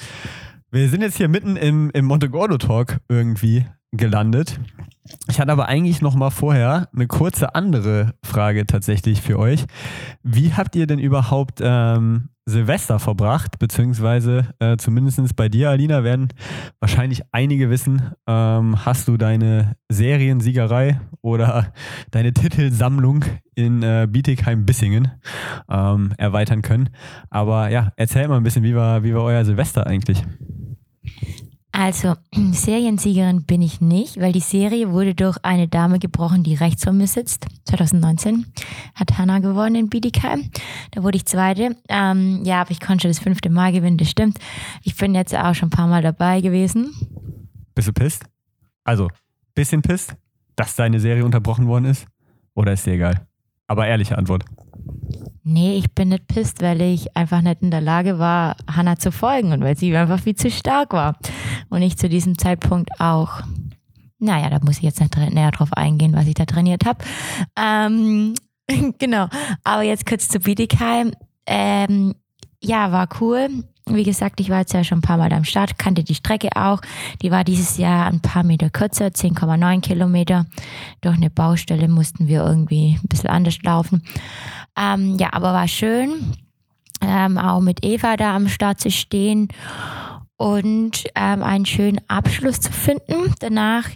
Wir sind jetzt hier mitten im, im Montegordo Talk irgendwie gelandet. Ich hatte aber eigentlich noch mal vorher eine kurze andere Frage tatsächlich für euch. Wie habt ihr denn überhaupt ähm, Silvester verbracht? Beziehungsweise äh, zumindest bei dir, Alina, werden wahrscheinlich einige wissen, ähm, hast du deine Seriensiegerei oder deine Titelsammlung in äh, Bietigheim-Bissingen ähm, erweitern können. Aber ja, erzähl mal ein bisschen, wie war, wie war euer Silvester eigentlich? Also, Seriensiegerin bin ich nicht, weil die Serie wurde durch eine Dame gebrochen, die rechts von mir sitzt. 2019 hat Hannah gewonnen in Bietigheim. Da wurde ich Zweite. Ähm, ja, aber ich konnte schon das fünfte Mal gewinnen, das stimmt. Ich bin jetzt auch schon ein paar Mal dabei gewesen. Bist du pisst? Also, bisschen pisst, dass deine Serie unterbrochen worden ist? Oder ist dir egal? Aber ehrliche Antwort. Nee, ich bin nicht pisst, weil ich einfach nicht in der Lage war, Hannah zu folgen und weil sie einfach viel zu stark war. Und ich zu diesem Zeitpunkt auch. Naja, da muss ich jetzt nicht näher drauf eingehen, was ich da trainiert habe. Ähm, genau. Aber jetzt kurz zu Bietigheim. Ähm, ja, war cool. Wie gesagt, ich war jetzt ja schon ein paar Mal am Start, kannte die Strecke auch. Die war dieses Jahr ein paar Meter kürzer, 10,9 Kilometer. Durch eine Baustelle mussten wir irgendwie ein bisschen anders laufen. Ähm, ja, aber war schön, ähm, auch mit Eva da am Start zu stehen und ähm, einen schönen Abschluss zu finden. Danach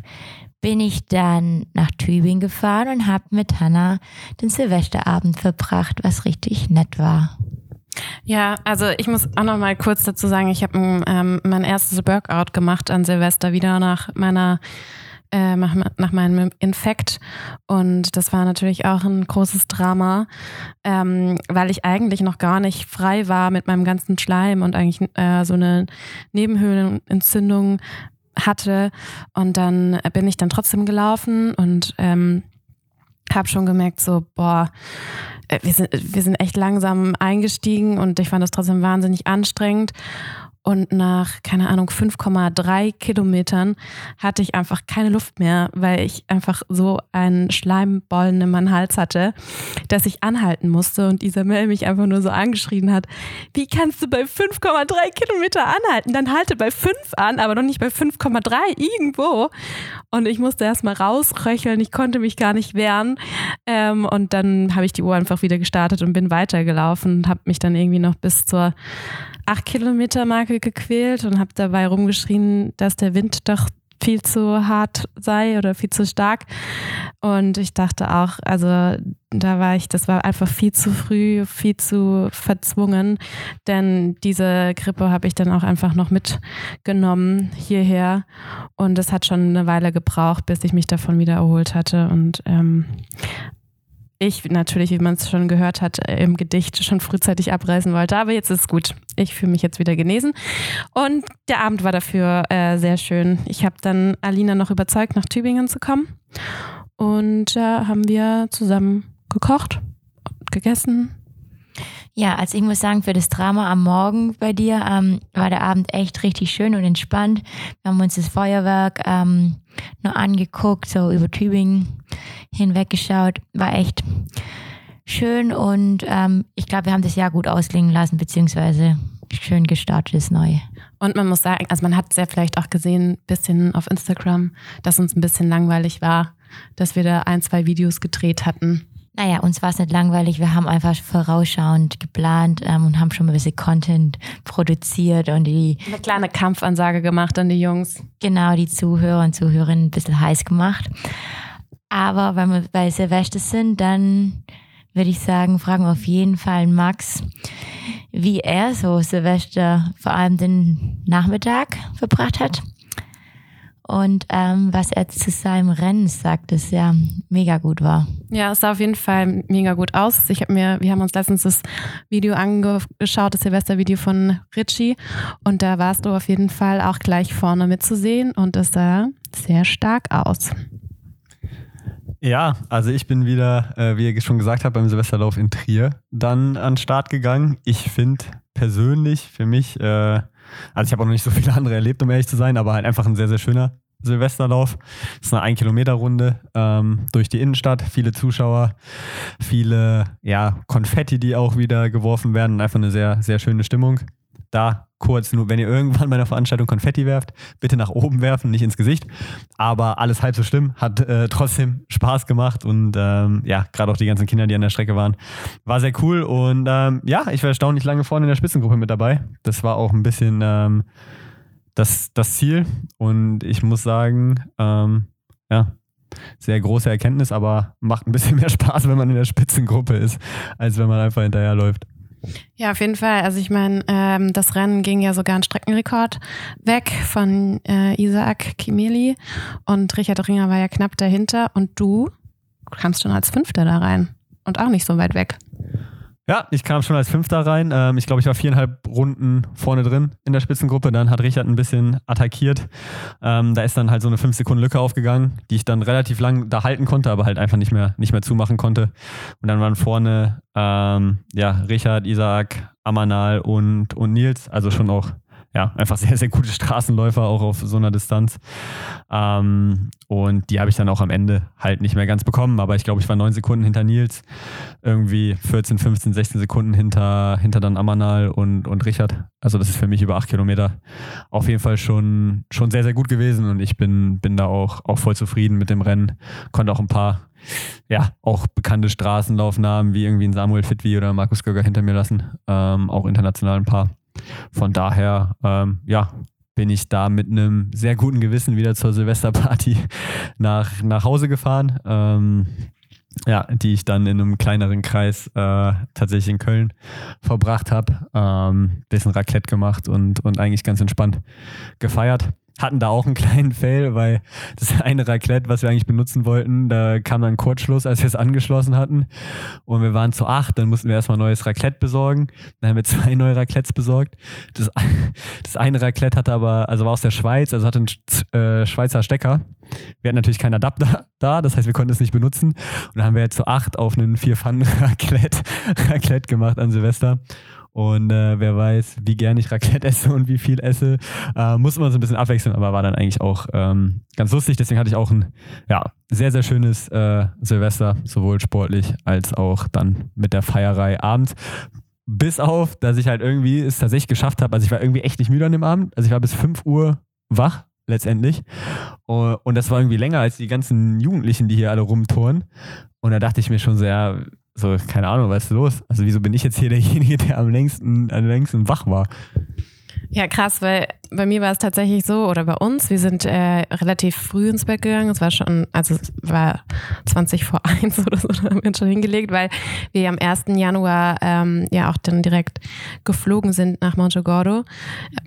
bin ich dann nach Tübingen gefahren und habe mit Hannah den Silvesterabend verbracht, was richtig nett war. Ja, also ich muss auch noch mal kurz dazu sagen, ich habe ähm, mein erstes Workout gemacht an Silvester wieder nach meiner äh, nach, meinem Infekt und das war natürlich auch ein großes Drama, ähm, weil ich eigentlich noch gar nicht frei war mit meinem ganzen Schleim und eigentlich äh, so eine Nebenhöhlenentzündung hatte und dann bin ich dann trotzdem gelaufen und ähm, habe schon gemerkt so boah äh, wir sind, wir sind echt langsam eingestiegen und ich fand das trotzdem wahnsinnig anstrengend. Und nach, keine Ahnung, 5,3 Kilometern hatte ich einfach keine Luft mehr, weil ich einfach so einen Schleimbollen in meinem Hals hatte, dass ich anhalten musste und Isabel mich einfach nur so angeschrien hat, wie kannst du bei 5,3 Kilometer anhalten? Dann halte bei 5 an, aber noch nicht bei 5,3 irgendwo. Und ich musste erstmal rausröcheln, ich konnte mich gar nicht wehren. Ähm, und dann habe ich die Uhr einfach wieder gestartet und bin weitergelaufen und habe mich dann irgendwie noch bis zur 8 Kilometer Marke gequält und habe dabei rumgeschrien, dass der Wind doch viel zu hart sei oder viel zu stark. Und ich dachte auch, also da war ich, das war einfach viel zu früh, viel zu verzwungen, denn diese Grippe habe ich dann auch einfach noch mitgenommen hierher. Und es hat schon eine Weile gebraucht, bis ich mich davon wieder erholt hatte. Und ähm, ich natürlich, wie man es schon gehört hat, äh, im Gedicht schon frühzeitig abreißen wollte. Aber jetzt ist es gut. Ich fühle mich jetzt wieder genesen. Und der Abend war dafür äh, sehr schön. Ich habe dann Alina noch überzeugt, nach Tübingen zu kommen. Und da äh, haben wir zusammen gekocht, gegessen, ja, also ich muss sagen, für das Drama am Morgen bei dir ähm, war der Abend echt richtig schön und entspannt. Wir haben uns das Feuerwerk ähm, nur angeguckt, so über Tübingen hinweggeschaut. War echt schön und ähm, ich glaube, wir haben das Jahr gut ausklingen lassen, beziehungsweise schön gestartet ist neu. Und man muss sagen, also man hat es ja vielleicht auch gesehen, bisschen auf Instagram, dass uns ein bisschen langweilig war, dass wir da ein, zwei Videos gedreht hatten. Naja, uns war es nicht langweilig. Wir haben einfach vorausschauend geplant ähm, und haben schon mal ein bisschen Content produziert und die. Eine kleine Kampfansage gemacht an die Jungs. Genau, die Zuhörer und Zuhörerinnen ein bisschen heiß gemacht. Aber wenn wir bei Silvester sind, dann würde ich sagen, fragen wir auf jeden Fall Max, wie er so Silvester vor allem den Nachmittag verbracht hat. Und ähm, was er zu seinem Rennen sagt, das ja mega gut war. Ja, es sah auf jeden Fall mega gut aus. Ich habe mir, wir haben uns letztens das Video angeschaut, das Silvestervideo von Richie. Und da warst du auf jeden Fall auch gleich vorne mitzusehen und es sah sehr stark aus. Ja, also ich bin wieder, äh, wie ihr schon gesagt habt, beim Silvesterlauf in Trier dann an den Start gegangen. Ich finde persönlich für mich äh, also ich habe auch noch nicht so viele andere erlebt, um ehrlich zu sein, aber halt einfach ein sehr, sehr schöner Silvesterlauf. Das ist eine 1-Kilometer-Runde ähm, durch die Innenstadt, viele Zuschauer, viele ja, Konfetti, die auch wieder geworfen werden. Einfach eine sehr, sehr schöne Stimmung. Da kurz, nur wenn ihr irgendwann bei einer Veranstaltung Konfetti werft, bitte nach oben werfen, nicht ins Gesicht. Aber alles halb so schlimm, hat äh, trotzdem Spaß gemacht und ähm, ja, gerade auch die ganzen Kinder, die an der Strecke waren, war sehr cool. Und ähm, ja, ich war erstaunlich lange vorne in der Spitzengruppe mit dabei. Das war auch ein bisschen ähm, das, das Ziel. Und ich muss sagen, ähm, ja, sehr große Erkenntnis, aber macht ein bisschen mehr Spaß, wenn man in der Spitzengruppe ist, als wenn man einfach hinterherläuft. Ja, auf jeden Fall. Also ich meine, ähm, das Rennen ging ja sogar ein Streckenrekord weg von äh, Isaac Kimeli und Richard Ringer war ja knapp dahinter und du kamst schon als Fünfter da rein und auch nicht so weit weg. Ja, ich kam schon als Fünfter rein. Ähm, ich glaube, ich war viereinhalb Runden vorne drin in der Spitzengruppe. Dann hat Richard ein bisschen attackiert. Ähm, da ist dann halt so eine 5 Sekunden Lücke aufgegangen, die ich dann relativ lang da halten konnte, aber halt einfach nicht mehr, nicht mehr zumachen konnte. Und dann waren vorne ähm, ja, Richard, Isaac, Amanal und, und Nils, also schon auch ja, einfach sehr, sehr gute Straßenläufer, auch auf so einer Distanz. Ähm, und die habe ich dann auch am Ende halt nicht mehr ganz bekommen. Aber ich glaube, ich war neun Sekunden hinter Nils, irgendwie 14, 15, 16 Sekunden hinter, hinter dann Amanal und, und Richard. Also das ist für mich über acht Kilometer auf jeden Fall schon, schon sehr, sehr gut gewesen. Und ich bin, bin da auch, auch voll zufrieden mit dem Rennen. Konnte auch ein paar ja, auch bekannte Straßenlaufnamen wie irgendwie ein Samuel Fitwi oder Markus Göger hinter mir lassen. Ähm, auch international ein paar. Von daher, ähm, ja, bin ich da mit einem sehr guten Gewissen wieder zur Silvesterparty nach, nach Hause gefahren. Ähm, ja, die ich dann in einem kleineren Kreis äh, tatsächlich in Köln verbracht habe. Ähm, bisschen Raclette gemacht und, und eigentlich ganz entspannt gefeiert hatten da auch einen kleinen Fail, weil das eine Raclette, was wir eigentlich benutzen wollten, da kam dann Kurzschluss, als wir es angeschlossen hatten. Und wir waren zu acht, dann mussten wir erstmal neues Raclette besorgen. Dann haben wir zwei neue Raclettes besorgt. Das, das eine Raclette hatte aber, also war aus der Schweiz, also hatte einen äh, Schweizer Stecker. Wir hatten natürlich keinen Adapter da, das heißt, wir konnten es nicht benutzen. Und dann haben wir jetzt zu acht auf einen vier Pfannen Raclette, Raclette gemacht an Silvester. Und äh, wer weiß, wie gern ich Raclette esse und wie viel esse, äh, muss man so ein bisschen abwechseln, aber war dann eigentlich auch ähm, ganz lustig. Deswegen hatte ich auch ein ja, sehr, sehr schönes äh, Silvester, sowohl sportlich als auch dann mit der Feierei abends. Bis auf, dass ich halt irgendwie es tatsächlich geschafft habe. Also ich war irgendwie echt nicht müde an dem Abend. Also ich war bis 5 Uhr wach letztendlich. Und das war irgendwie länger als die ganzen Jugendlichen, die hier alle rumtouren. Und da dachte ich mir schon so, ja, so, keine Ahnung, was ist los? Also wieso bin ich jetzt hier derjenige, der am längsten, am längsten wach war? Ja, krass, weil bei mir war es tatsächlich so, oder bei uns, wir sind äh, relativ früh ins Bett gegangen. Es war schon, also es war 20 vor 1 oder so, da haben wir uns schon hingelegt, weil wir am 1. Januar ähm, ja auch dann direkt geflogen sind nach Montegordo,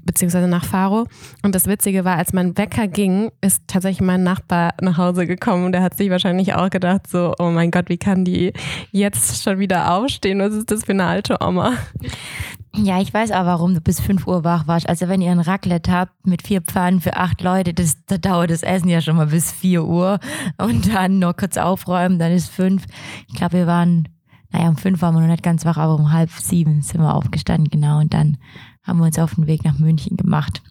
beziehungsweise nach Faro. Und das Witzige war, als mein Wecker ging, ist tatsächlich mein Nachbar nach Hause gekommen und der hat sich wahrscheinlich auch gedacht, so, oh mein Gott, wie kann die jetzt schon wieder aufstehen? Was ist das für eine alte Oma? Ja, ich weiß auch, warum du bis 5 Uhr wach warst. Also wenn ihr ein Raclette habt mit vier Pfannen für acht Leute, das, da dauert das Essen ja schon mal bis 4 Uhr. Und dann noch kurz aufräumen, dann ist fünf. Ich glaube, wir waren, naja, um fünf waren wir noch nicht ganz wach, aber um halb sieben sind wir aufgestanden, genau. Und dann haben wir uns auf den Weg nach München gemacht.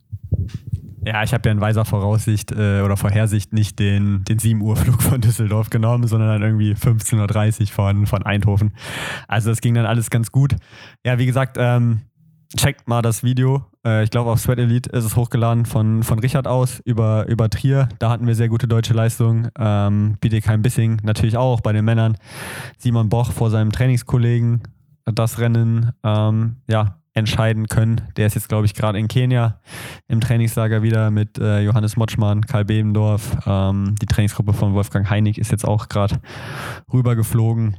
Ja, ich habe ja in weiser Voraussicht äh, oder Vorhersicht nicht den, den 7 Uhr Flug von Düsseldorf genommen, sondern dann irgendwie 15.30 Uhr von, von Eindhoven. Also das ging dann alles ganz gut. Ja, wie gesagt, ähm, checkt mal das Video. Äh, ich glaube, auf Sweat Elite ist es hochgeladen von, von Richard aus über, über Trier. Da hatten wir sehr gute deutsche Leistung. Ähm, Bietigheim Bissing natürlich auch bei den Männern. Simon Boch vor seinem Trainingskollegen das Rennen ähm, ja, entscheiden können. Der ist jetzt, glaube ich, gerade in Kenia im Trainingslager wieder mit äh, Johannes Motschmann, Karl Bebendorf. Ähm, die Trainingsgruppe von Wolfgang Heinig ist jetzt auch gerade rübergeflogen.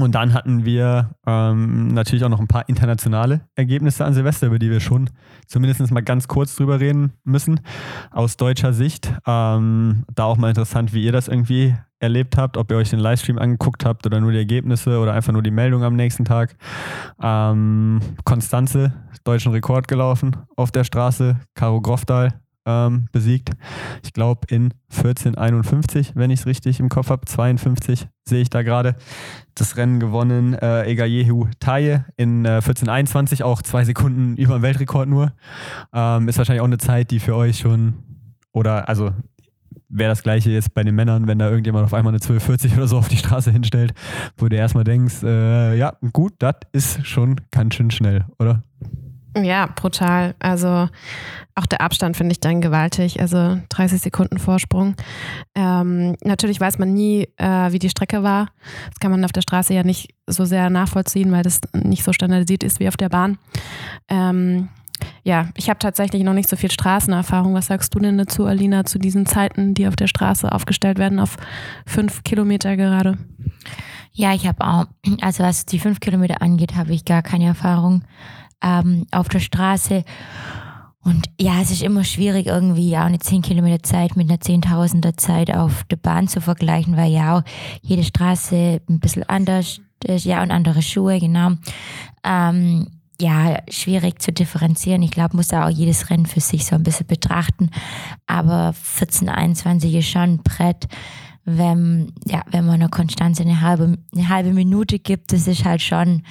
Und dann hatten wir ähm, natürlich auch noch ein paar internationale Ergebnisse an Silvester, über die wir schon zumindest mal ganz kurz drüber reden müssen. Aus deutscher Sicht. Ähm, da auch mal interessant, wie ihr das irgendwie erlebt habt, ob ihr euch den Livestream angeguckt habt oder nur die Ergebnisse oder einfach nur die Meldung am nächsten Tag. Ähm, Konstanze, deutschen Rekord gelaufen auf der Straße. Caro Grofdahl ähm, besiegt. Ich glaube in 1451, wenn ich es richtig im Kopf habe. 52 sehe ich da gerade. Das Rennen gewonnen. Äh, Egayehu Taye in äh, 1421, auch zwei Sekunden über dem Weltrekord nur. Ähm, ist wahrscheinlich auch eine Zeit, die für euch schon oder also wäre das gleiche jetzt bei den Männern, wenn da irgendjemand auf einmal eine 1240 oder so auf die Straße hinstellt, wo du erstmal denkst, äh, ja, gut, das ist schon ganz schön schnell, oder? Ja, brutal. Also auch der Abstand finde ich dann gewaltig. Also 30 Sekunden Vorsprung. Ähm, natürlich weiß man nie, äh, wie die Strecke war. Das kann man auf der Straße ja nicht so sehr nachvollziehen, weil das nicht so standardisiert ist wie auf der Bahn. Ähm, ja, ich habe tatsächlich noch nicht so viel Straßenerfahrung. Was sagst du denn dazu, Alina, zu diesen Zeiten, die auf der Straße aufgestellt werden, auf fünf Kilometer gerade? Ja, ich habe auch, also was die fünf Kilometer angeht, habe ich gar keine Erfahrung ähm, auf der Straße. Und ja, es ist immer schwierig, irgendwie auch eine 10 Kilometer Zeit mit einer Zehntausender Zeit auf der Bahn zu vergleichen, weil ja auch jede Straße ein bisschen anders ist, ja, und andere Schuhe, genau. Ähm, ja, schwierig zu differenzieren. Ich glaube, muss da auch jedes Rennen für sich so ein bisschen betrachten. Aber 14, 21 ist schon ein Brett wenn, ja, wenn man einer Konstanz eine halbe, eine halbe Minute gibt, das ist halt schon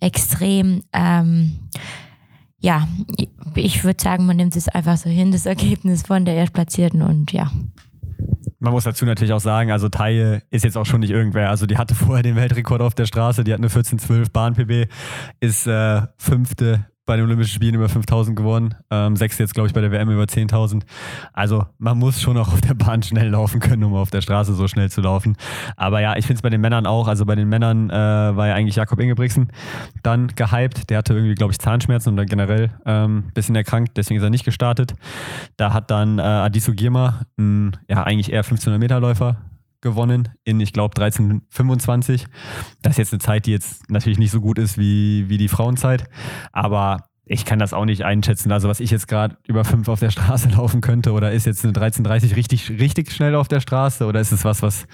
extrem. Ähm, ja, ich würde sagen, man nimmt es einfach so hin, das Ergebnis von der Erstplatzierten und ja. Man muss dazu natürlich auch sagen, also Taille ist jetzt auch schon nicht irgendwer. Also die hatte vorher den Weltrekord auf der Straße, die hat eine 14-12 Bahn-PB, ist äh, fünfte bei den Olympischen Spielen über 5000 geworden. Ähm, sechs jetzt, glaube ich, bei der WM über 10.000. Also man muss schon auch auf der Bahn schnell laufen können, um auf der Straße so schnell zu laufen. Aber ja, ich finde es bei den Männern auch. Also bei den Männern äh, war ja eigentlich Jakob Ingebrigtsen dann gehypt. Der hatte irgendwie, glaube ich, Zahnschmerzen und dann generell ein ähm, bisschen erkrankt. Deswegen ist er nicht gestartet. Da hat dann äh, Adisu Girma, ja eigentlich eher 1500 Meter Läufer, gewonnen in, ich glaube, 13,25. Das ist jetzt eine Zeit, die jetzt natürlich nicht so gut ist wie, wie die Frauenzeit, aber ich kann das auch nicht einschätzen. Also was ich jetzt gerade über fünf auf der Straße laufen könnte oder ist jetzt eine 13,30 richtig, richtig schnell auf der Straße oder ist es was, was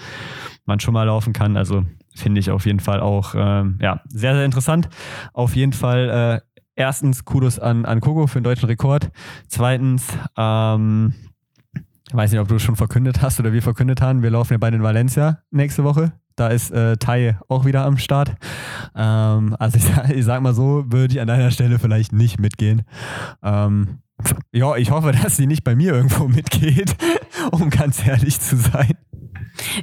man schon mal laufen kann? Also finde ich auf jeden Fall auch ähm, ja, sehr, sehr interessant. Auf jeden Fall äh, erstens Kudos an, an Kogo für den deutschen Rekord. Zweitens, ähm, ich weiß nicht, ob du schon verkündet hast oder wir verkündet haben. Wir laufen ja bei den Valencia nächste Woche. Da ist äh, Tai auch wieder am Start. Ähm, also ich, ich, sag mal so, würde ich an deiner Stelle vielleicht nicht mitgehen. Ähm, ja, ich hoffe, dass sie nicht bei mir irgendwo mitgeht, um ganz ehrlich zu sein.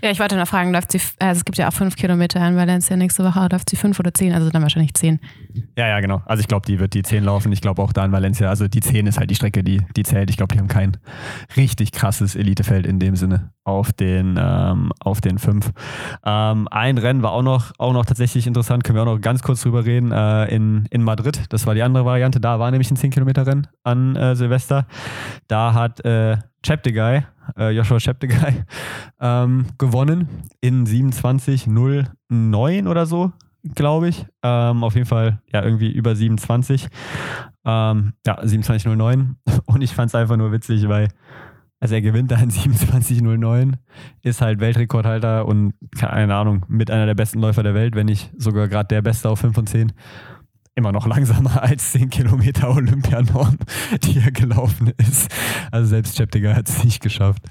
Ja, ich wollte noch fragen, läuft sie, also es gibt ja auch fünf Kilometer in Valencia nächste Woche, läuft sie fünf oder zehn? Also dann wahrscheinlich zehn. Ja, ja, genau. Also ich glaube, die wird die zehn laufen. Ich glaube auch da in Valencia, also die zehn ist halt die Strecke, die, die zählt. Ich glaube, die haben kein richtig krasses Elitefeld in dem Sinne auf den, ähm, auf den fünf. Ähm, ein Rennen war auch noch, auch noch tatsächlich interessant, können wir auch noch ganz kurz drüber reden, äh, in, in Madrid. Das war die andere Variante. Da war nämlich ein 10-Kilometer-Rennen an äh, Silvester. Da hat äh, Cheptegei, äh, Joshua Cheptegei, ähm, gewonnen in 27.09 oder so, glaube ich. Ähm, auf jeden Fall, ja, irgendwie über 27. Ähm, ja, 27.09. Und ich fand es einfach nur witzig, weil also er gewinnt da in 27.09, ist halt Weltrekordhalter und keine Ahnung, mit einer der besten Läufer der Welt, wenn nicht sogar gerade der Beste auf 5 und 10 immer noch langsamer als 10 Kilometer Olympianorm, die er gelaufen ist. Also selbst Cheptegei hat es nicht geschafft.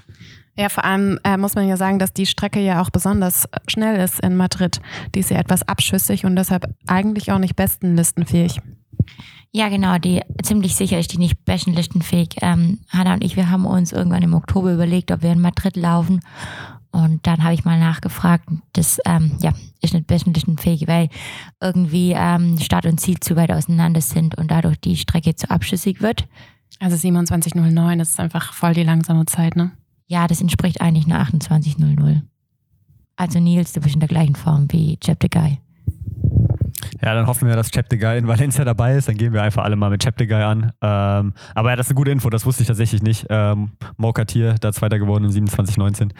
Ja, vor allem äh, muss man ja sagen, dass die Strecke ja auch besonders schnell ist in Madrid. Die ist ja etwas abschüssig und deshalb eigentlich auch nicht bestenlistenfähig. Ja, genau, die ziemlich sicher ist die nicht bestenlistenfähig. Ähm, Hanna und ich, wir haben uns irgendwann im Oktober überlegt, ob wir in Madrid laufen und dann habe ich mal nachgefragt, das ähm, ja, ist nicht wesentlich weil irgendwie ähm, Start und Ziel zu weit auseinander sind und dadurch die Strecke zu abschüssig wird. Also 27.09 ist einfach voll die langsame Zeit, ne? Ja, das entspricht eigentlich nur 28.00. Also Nils, du bist in der gleichen Form wie Chapter Guy. Ja, dann hoffen wir, dass Cheptegei in Valencia dabei ist. Dann gehen wir einfach alle mal mit Cheptegei an. Ähm, aber ja, das ist eine gute Info. Das wusste ich tatsächlich nicht. Ähm, Mokatir, da Zweiter geworden in 27,19. Ähm,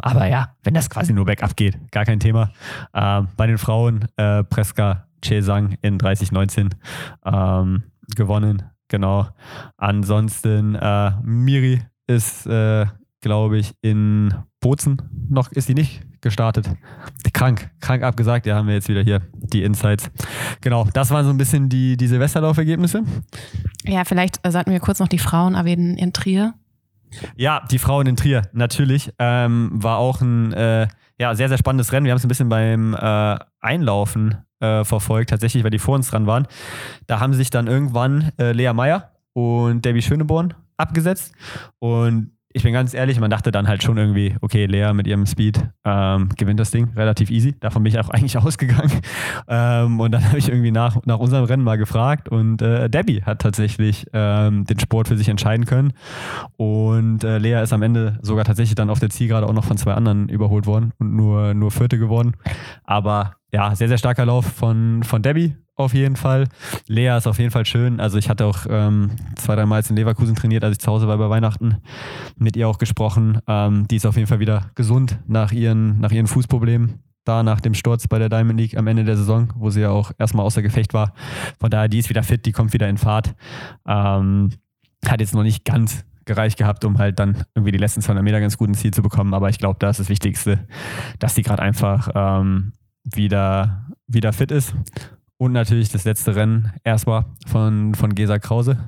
aber ja, wenn das quasi nur bergab geht, gar kein Thema. Ähm, bei den Frauen äh, Preska Chesang in 30,19 ähm, gewonnen. Genau. Ansonsten äh, Miri ist, äh, glaube ich, in Bozen noch, ist sie nicht gestartet. Krank, krank abgesagt. Ja, haben wir jetzt wieder hier die Insights. Genau, das waren so ein bisschen die, die Silvesterlaufergebnisse. Ja, vielleicht sollten wir kurz noch die Frauen erwähnen in Trier. Ja, die Frauen in Trier, natürlich. Ähm, war auch ein äh, ja, sehr, sehr spannendes Rennen. Wir haben es ein bisschen beim äh, Einlaufen äh, verfolgt, tatsächlich, weil die vor uns dran waren. Da haben sich dann irgendwann äh, Lea Meyer und Debbie Schöneborn abgesetzt. Und ich bin ganz ehrlich, man dachte dann halt schon irgendwie, okay, Lea mit ihrem Speed ähm, gewinnt das Ding relativ easy. Davon bin ich auch eigentlich ausgegangen. Ähm, und dann habe ich irgendwie nach, nach unserem Rennen mal gefragt und äh, Debbie hat tatsächlich ähm, den Sport für sich entscheiden können. Und äh, Lea ist am Ende sogar tatsächlich dann auf der Zielgerade auch noch von zwei anderen überholt worden und nur, nur Vierte geworden. Aber ja, sehr, sehr starker Lauf von, von Debbie auf jeden Fall. Lea ist auf jeden Fall schön. Also ich hatte auch ähm, zwei, drei Mal in Leverkusen trainiert, als ich zu Hause war bei Weihnachten. Mit ihr auch gesprochen. Ähm, die ist auf jeden Fall wieder gesund nach ihren, nach ihren Fußproblemen. Da nach dem Sturz bei der Diamond League am Ende der Saison, wo sie ja auch erstmal außer Gefecht war. Von daher, die ist wieder fit, die kommt wieder in Fahrt. Ähm, hat jetzt noch nicht ganz gereicht gehabt, um halt dann irgendwie die letzten 200 Meter ganz gut ins Ziel zu bekommen. Aber ich glaube, da ist das Wichtigste, dass sie gerade einfach ähm, wieder, wieder fit ist und natürlich das letzte Rennen erstmal von, von Gesa Krause.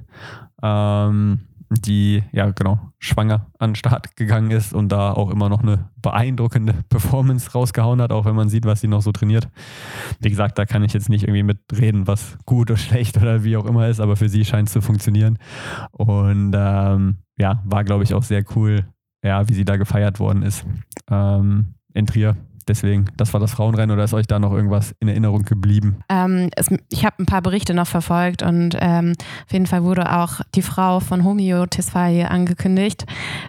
Ähm, die ja genau schwanger an den Start gegangen ist und da auch immer noch eine beeindruckende Performance rausgehauen hat, auch wenn man sieht, was sie noch so trainiert. Wie gesagt, da kann ich jetzt nicht irgendwie mitreden, was gut oder schlecht oder wie auch immer ist, aber für sie scheint es zu funktionieren. Und ähm, ja, war glaube ich auch sehr cool, ja, wie sie da gefeiert worden ist ähm, in Trier Deswegen, das war das Frauenrennen oder ist euch da noch irgendwas in Erinnerung geblieben? Ähm, es, ich habe ein paar Berichte noch verfolgt und ähm, auf jeden Fall wurde auch die Frau von Homio Tesfaye angekündigt,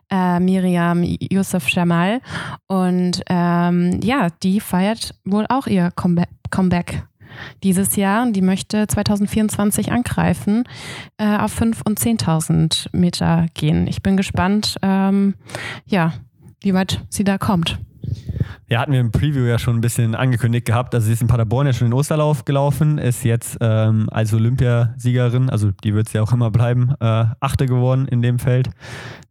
äh, Miriam Yusuf Jamal. Und ähm, ja, die feiert wohl auch ihr Comeback. Comeback dieses Jahr. Die möchte 2024 angreifen, äh, auf 5.000 und 10.000 Meter gehen. Ich bin gespannt, ähm, ja, wie weit sie da kommt. Ja, hatten wir im Preview ja schon ein bisschen angekündigt gehabt. Also sie ist in Paderborn ja schon in den Osterlauf gelaufen, ist jetzt ähm, als Olympiasiegerin, also die wird sie ja auch immer bleiben, äh, Achte geworden in dem Feld.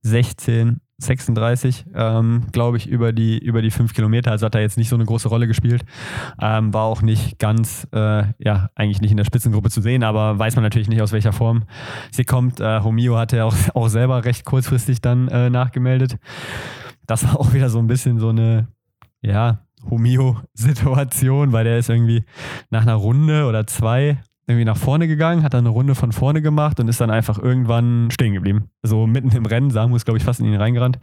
16, 36, ähm, glaube ich, über die, über die fünf Kilometer. Also hat er jetzt nicht so eine große Rolle gespielt. Ähm, war auch nicht ganz, äh, ja, eigentlich nicht in der Spitzengruppe zu sehen, aber weiß man natürlich nicht, aus welcher Form sie kommt. Äh, Homio hatte auch, auch selber recht kurzfristig dann äh, nachgemeldet. Das war auch wieder so ein bisschen so eine ja, Homio-Situation, weil der ist irgendwie nach einer Runde oder zwei irgendwie nach vorne gegangen, hat dann eine Runde von vorne gemacht und ist dann einfach irgendwann stehen geblieben. So mitten im Rennen, Samu ist, glaube ich, fast in ihn reingerannt.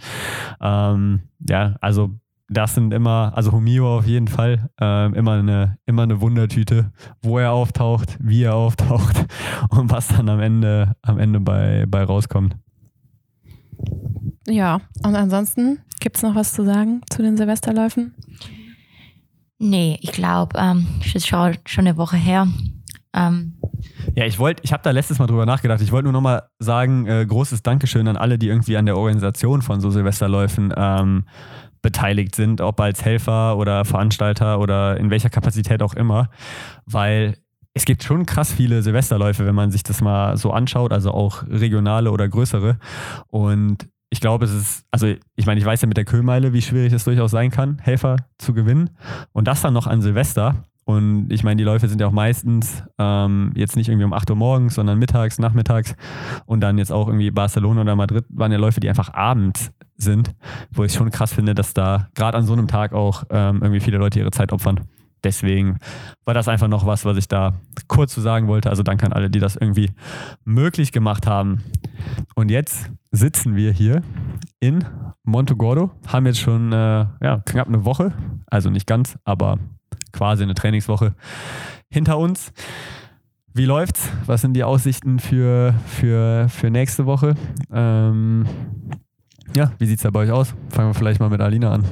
Ähm, ja, also das sind immer, also Homio auf jeden Fall, ähm, immer, eine, immer eine Wundertüte, wo er auftaucht, wie er auftaucht und was dann am Ende, am Ende bei, bei rauskommt. Ja, und ansonsten gibt es noch was zu sagen zu den Silvesterläufen? Nee, ich glaube, ähm, das ist schon, schon eine Woche her. Ähm, ja, ich wollte, ich habe da letztes Mal drüber nachgedacht. Ich wollte nur nochmal sagen, äh, großes Dankeschön an alle, die irgendwie an der Organisation von so Silvesterläufen ähm, beteiligt sind, ob als Helfer oder Veranstalter oder in welcher Kapazität auch immer, weil es gibt schon krass viele Silvesterläufe, wenn man sich das mal so anschaut, also auch regionale oder größere. Und ich glaube, es ist, also ich meine, ich weiß ja mit der Kühlmeile, wie schwierig es durchaus sein kann, Helfer zu gewinnen. Und das dann noch an Silvester. Und ich meine, die Läufe sind ja auch meistens ähm, jetzt nicht irgendwie um 8 Uhr morgens, sondern mittags, nachmittags. Und dann jetzt auch irgendwie Barcelona oder Madrid waren ja Läufe, die einfach abends sind, wo ich schon krass finde, dass da gerade an so einem Tag auch ähm, irgendwie viele Leute ihre Zeit opfern deswegen war das einfach noch was, was ich da kurz zu sagen wollte. Also danke an alle, die das irgendwie möglich gemacht haben. Und jetzt sitzen wir hier in Montogordo, haben jetzt schon äh, ja, knapp eine Woche, also nicht ganz, aber quasi eine Trainingswoche hinter uns. Wie läuft's? Was sind die Aussichten für, für, für nächste Woche? Ähm, ja, wie sieht's da bei euch aus? Fangen wir vielleicht mal mit Alina an.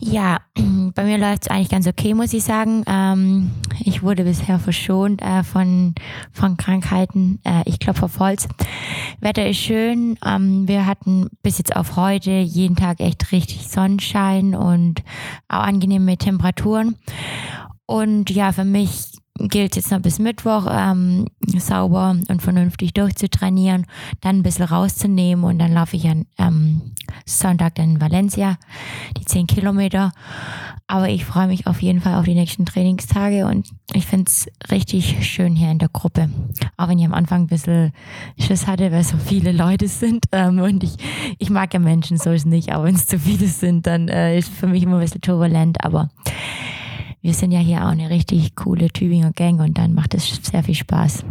Ja, bei mir läuft es eigentlich ganz okay, muss ich sagen. Ähm, ich wurde bisher verschont äh, von, von Krankheiten. Äh, ich klopfe auf Holz. Wetter ist schön. Ähm, wir hatten bis jetzt auf heute jeden Tag echt richtig Sonnenschein und auch angenehme Temperaturen. Und ja, für mich gilt jetzt noch bis Mittwoch, ähm, sauber und vernünftig durchzutrainieren, dann ein bisschen rauszunehmen und dann laufe ich an ähm, Sonntag dann in Valencia, die 10 Kilometer. Aber ich freue mich auf jeden Fall auf die nächsten Trainingstage und ich finde es richtig schön hier in der Gruppe. Auch wenn ich am Anfang ein bisschen Schiss hatte, weil so viele Leute sind ähm, und ich, ich mag ja Menschen so ist nicht, aber wenn es zu viele sind, dann äh, ist für mich immer ein bisschen turbulent, aber wir sind ja hier auch eine richtig coole Tübinger Gang und dann macht es sehr viel Spaß.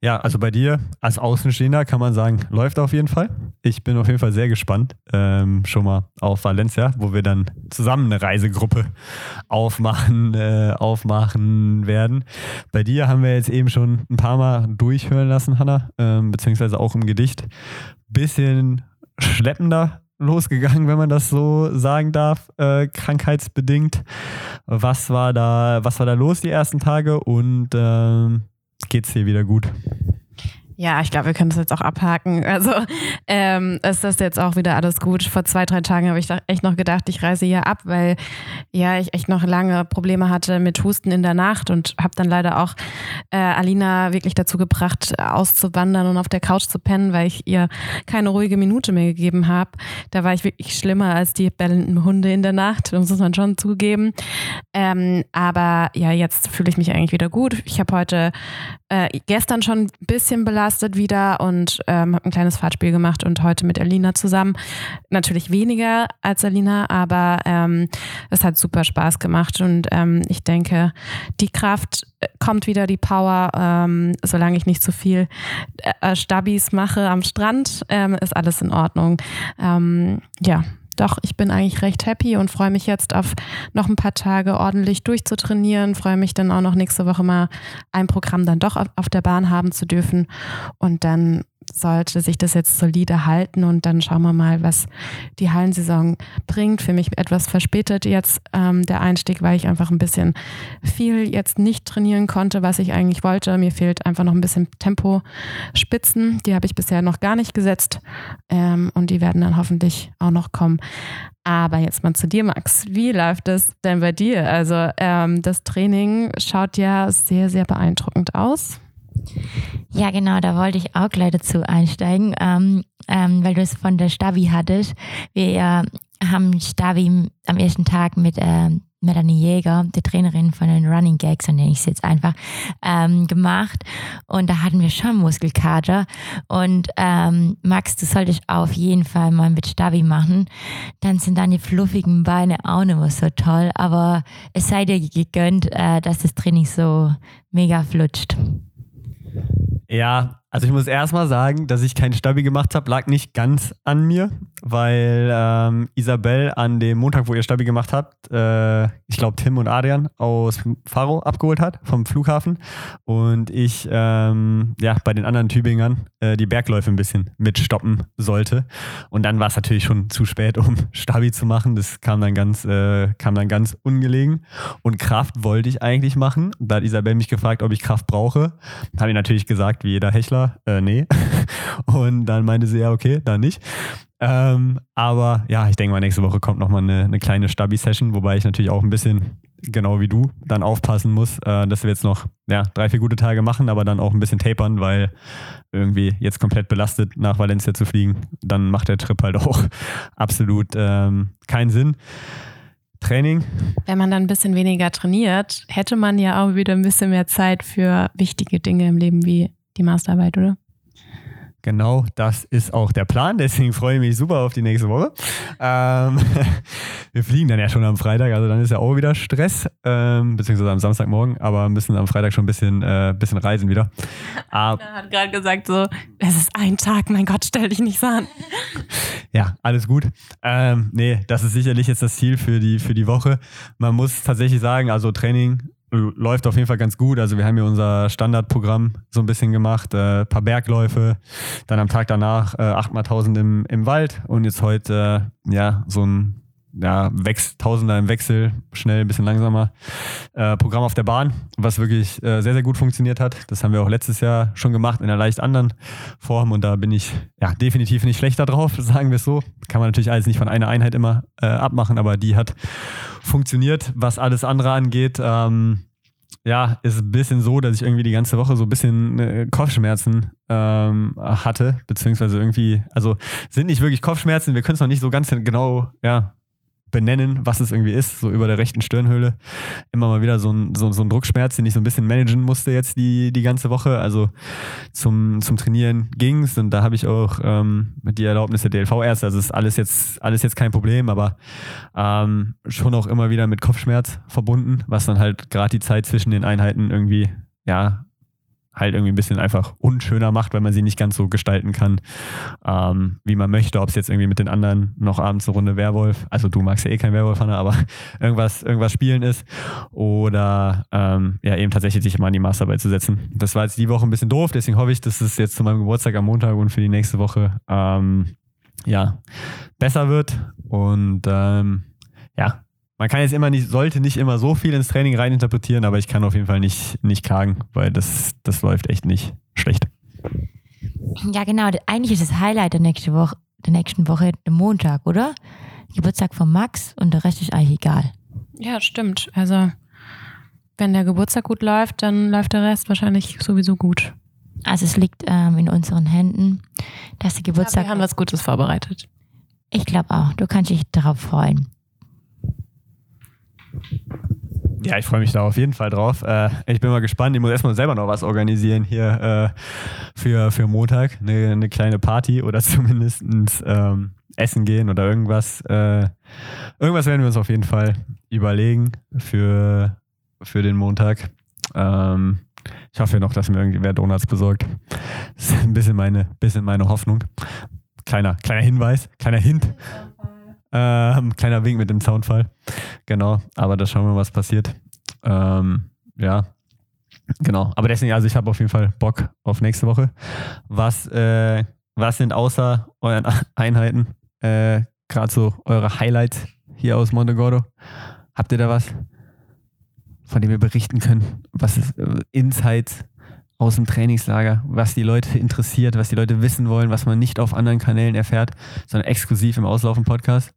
Ja, also bei dir als Außenstehender kann man sagen, läuft auf jeden Fall. Ich bin auf jeden Fall sehr gespannt ähm, schon mal auf Valencia, wo wir dann zusammen eine Reisegruppe aufmachen, äh, aufmachen werden. Bei dir haben wir jetzt eben schon ein paar Mal durchhören lassen, Hanna, ähm, beziehungsweise auch im Gedicht. Bisschen schleppender losgegangen, wenn man das so sagen darf, äh, krankheitsbedingt. Was war da, was war da los die ersten Tage und äh, geht's dir wieder gut? Ja, ich glaube, wir können das jetzt auch abhaken. Also ähm, ist das jetzt auch wieder alles gut. Vor zwei, drei Tagen habe ich echt noch gedacht, ich reise hier ab, weil ja, ich echt noch lange Probleme hatte mit Husten in der Nacht und habe dann leider auch äh, Alina wirklich dazu gebracht, auszuwandern und auf der Couch zu pennen, weil ich ihr keine ruhige Minute mehr gegeben habe. Da war ich wirklich schlimmer als die bellenden Hunde in der Nacht, das muss man schon zugeben. Ähm, aber ja, jetzt fühle ich mich eigentlich wieder gut. Ich habe heute äh, gestern schon ein bisschen belastet wieder und ähm, habe ein kleines Fahrtspiel gemacht und heute mit Alina zusammen. Natürlich weniger als Alina, aber ähm, es hat super Spaß gemacht und ähm, ich denke, die Kraft äh, kommt wieder, die Power, ähm, solange ich nicht zu viel äh, Stabis mache am Strand, ähm, ist alles in Ordnung. Ähm, ja, doch, ich bin eigentlich recht happy und freue mich jetzt auf noch ein paar Tage ordentlich durchzutrainieren. Freue mich dann auch noch nächste Woche mal ein Programm dann doch auf der Bahn haben zu dürfen. Und dann sollte sich das jetzt solide halten und dann schauen wir mal, was die Hallensaison bringt. Für mich etwas verspätet jetzt ähm, der Einstieg, weil ich einfach ein bisschen viel jetzt nicht trainieren konnte, was ich eigentlich wollte. Mir fehlt einfach noch ein bisschen Tempospitzen. Die habe ich bisher noch gar nicht gesetzt ähm, und die werden dann hoffentlich auch noch kommen. Aber jetzt mal zu dir, Max. Wie läuft es denn bei dir? Also ähm, das Training schaut ja sehr, sehr beeindruckend aus. Ja, genau, da wollte ich auch gleich dazu einsteigen, ähm, ähm, weil du es von der Stabi hattest. Wir äh, haben Stabi am ersten Tag mit äh, Melanie Jäger, die Trainerin von den Running Gags, so nenne ich es jetzt einfach, ähm, gemacht. Und da hatten wir schon Muskelkater. Und ähm, Max, du solltest auf jeden Fall mal mit Stabi machen. Dann sind deine fluffigen Beine auch nicht mehr so toll. Aber es sei dir gegönnt, äh, dass das Training so mega flutscht. Ja, also ich muss erstmal sagen, dass ich keinen Stabi gemacht habe, lag nicht ganz an mir, weil ähm, Isabel an dem Montag, wo ihr Stabi gemacht habt, äh, ich glaube Tim und Adrian aus Faro abgeholt hat vom Flughafen und ich ähm, ja bei den anderen Tübingern äh, die Bergläufe ein bisschen mitstoppen sollte und dann war es natürlich schon zu spät, um Stabi zu machen. Das kam dann ganz äh, kam dann ganz ungelegen und Kraft wollte ich eigentlich machen. Da hat Isabel mich gefragt, ob ich Kraft brauche. Habe ich natürlich gesagt, wie jeder Hechler Bachelor, äh, nee. Und dann meinte sie, ja, okay, dann nicht. Ähm, aber ja, ich denke mal, nächste Woche kommt nochmal eine, eine kleine Stabi-Session, wobei ich natürlich auch ein bisschen, genau wie du, dann aufpassen muss, äh, dass wir jetzt noch ja, drei, vier gute Tage machen, aber dann auch ein bisschen tapern, weil irgendwie jetzt komplett belastet nach Valencia zu fliegen, dann macht der Trip halt auch absolut ähm, keinen Sinn. Training. Wenn man dann ein bisschen weniger trainiert, hätte man ja auch wieder ein bisschen mehr Zeit für wichtige Dinge im Leben wie die Masterarbeit, oder? Genau, das ist auch der Plan. Deswegen freue ich mich super auf die nächste Woche. Ähm, wir fliegen dann ja schon am Freitag, also dann ist ja auch wieder Stress, ähm, beziehungsweise am Samstagmorgen, aber müssen am Freitag schon ein bisschen, äh, bisschen reisen wieder. Er hat gerade gesagt so, es ist ein Tag, mein Gott, stell dich nicht so an. Ja, alles gut. Ähm, nee, das ist sicherlich jetzt das Ziel für die, für die Woche. Man muss tatsächlich sagen, also Training läuft auf jeden Fall ganz gut. Also wir haben hier unser Standardprogramm so ein bisschen gemacht, äh, paar Bergläufe, dann am Tag danach äh, 8x1000 im, im Wald und jetzt heute äh, ja so ein ja, Wechs Tausender im Wechsel, schnell, ein bisschen langsamer. Äh, Programm auf der Bahn, was wirklich äh, sehr, sehr gut funktioniert hat. Das haben wir auch letztes Jahr schon gemacht in einer leicht anderen Form und da bin ich ja definitiv nicht schlechter drauf, sagen wir es so. Kann man natürlich alles nicht von einer Einheit immer äh, abmachen, aber die hat funktioniert. Was alles andere angeht, ähm, ja, ist ein bisschen so, dass ich irgendwie die ganze Woche so ein bisschen äh, Kopfschmerzen ähm, hatte, beziehungsweise irgendwie, also sind nicht wirklich Kopfschmerzen, wir können es noch nicht so ganz genau, ja, benennen, was es irgendwie ist, so über der rechten Stirnhöhle. Immer mal wieder so ein, so, so ein Druckschmerz, den ich so ein bisschen managen musste jetzt die, die ganze Woche. Also zum, zum Trainieren ging es und da habe ich auch ähm, die Erlaubnis der DLV-Ärzte. Also ist alles jetzt, alles jetzt kein Problem, aber ähm, schon auch immer wieder mit Kopfschmerz verbunden, was dann halt gerade die Zeit zwischen den Einheiten irgendwie ja halt irgendwie ein bisschen einfach unschöner macht, weil man sie nicht ganz so gestalten kann, ähm, wie man möchte. Ob es jetzt irgendwie mit den anderen noch abends eine Runde Werwolf, also du magst ja eh kein Werwolf, Hanna, aber irgendwas, irgendwas spielen ist oder ähm, ja eben tatsächlich sich mal an die Masterarbeit zu setzen. Das war jetzt die Woche ein bisschen doof, deswegen hoffe ich, dass es jetzt zu meinem Geburtstag am Montag und für die nächste Woche ähm, ja besser wird und ähm, ja, man kann jetzt immer nicht, sollte nicht immer so viel ins Training reininterpretieren, aber ich kann auf jeden Fall nicht, nicht klagen, weil das, das läuft echt nicht schlecht. Ja, genau. Eigentlich ist das Highlight der nächsten Woche, der nächsten Woche der Montag, oder? Geburtstag von Max und der Rest ist eigentlich egal. Ja, stimmt. Also, wenn der Geburtstag gut läuft, dann läuft der Rest wahrscheinlich sowieso gut. Also, es liegt ähm, in unseren Händen, dass der Geburtstag. Ja, wir haben was Gutes vorbereitet. Ich glaube auch. Du kannst dich darauf freuen. Ja, ich freue mich da auf jeden Fall drauf. Äh, ich bin mal gespannt. Ich muss erstmal selber noch was organisieren hier äh, für, für Montag. Eine, eine kleine Party oder zumindest ähm, essen gehen oder irgendwas. Äh, irgendwas werden wir uns auf jeden Fall überlegen für, für den Montag. Ähm, ich hoffe noch, dass mir irgendwer Donuts besorgt. Das ist ein bisschen meine, bisschen meine Hoffnung. Kleiner, kleiner Hinweis, kleiner Hint. Ähm, kleiner Wink mit dem Soundfall. Genau, aber da schauen wir, was passiert. Ähm, ja, genau. Aber deswegen, also ich habe auf jeden Fall Bock auf nächste Woche. Was, äh, was sind außer euren Einheiten äh, gerade so eure Highlights hier aus Montegordo? Habt ihr da was, von dem ihr berichten könnt? Was ist äh, Insights aus dem Trainingslager, was die Leute interessiert, was die Leute wissen wollen, was man nicht auf anderen Kanälen erfährt, sondern exklusiv im Auslaufen-Podcast?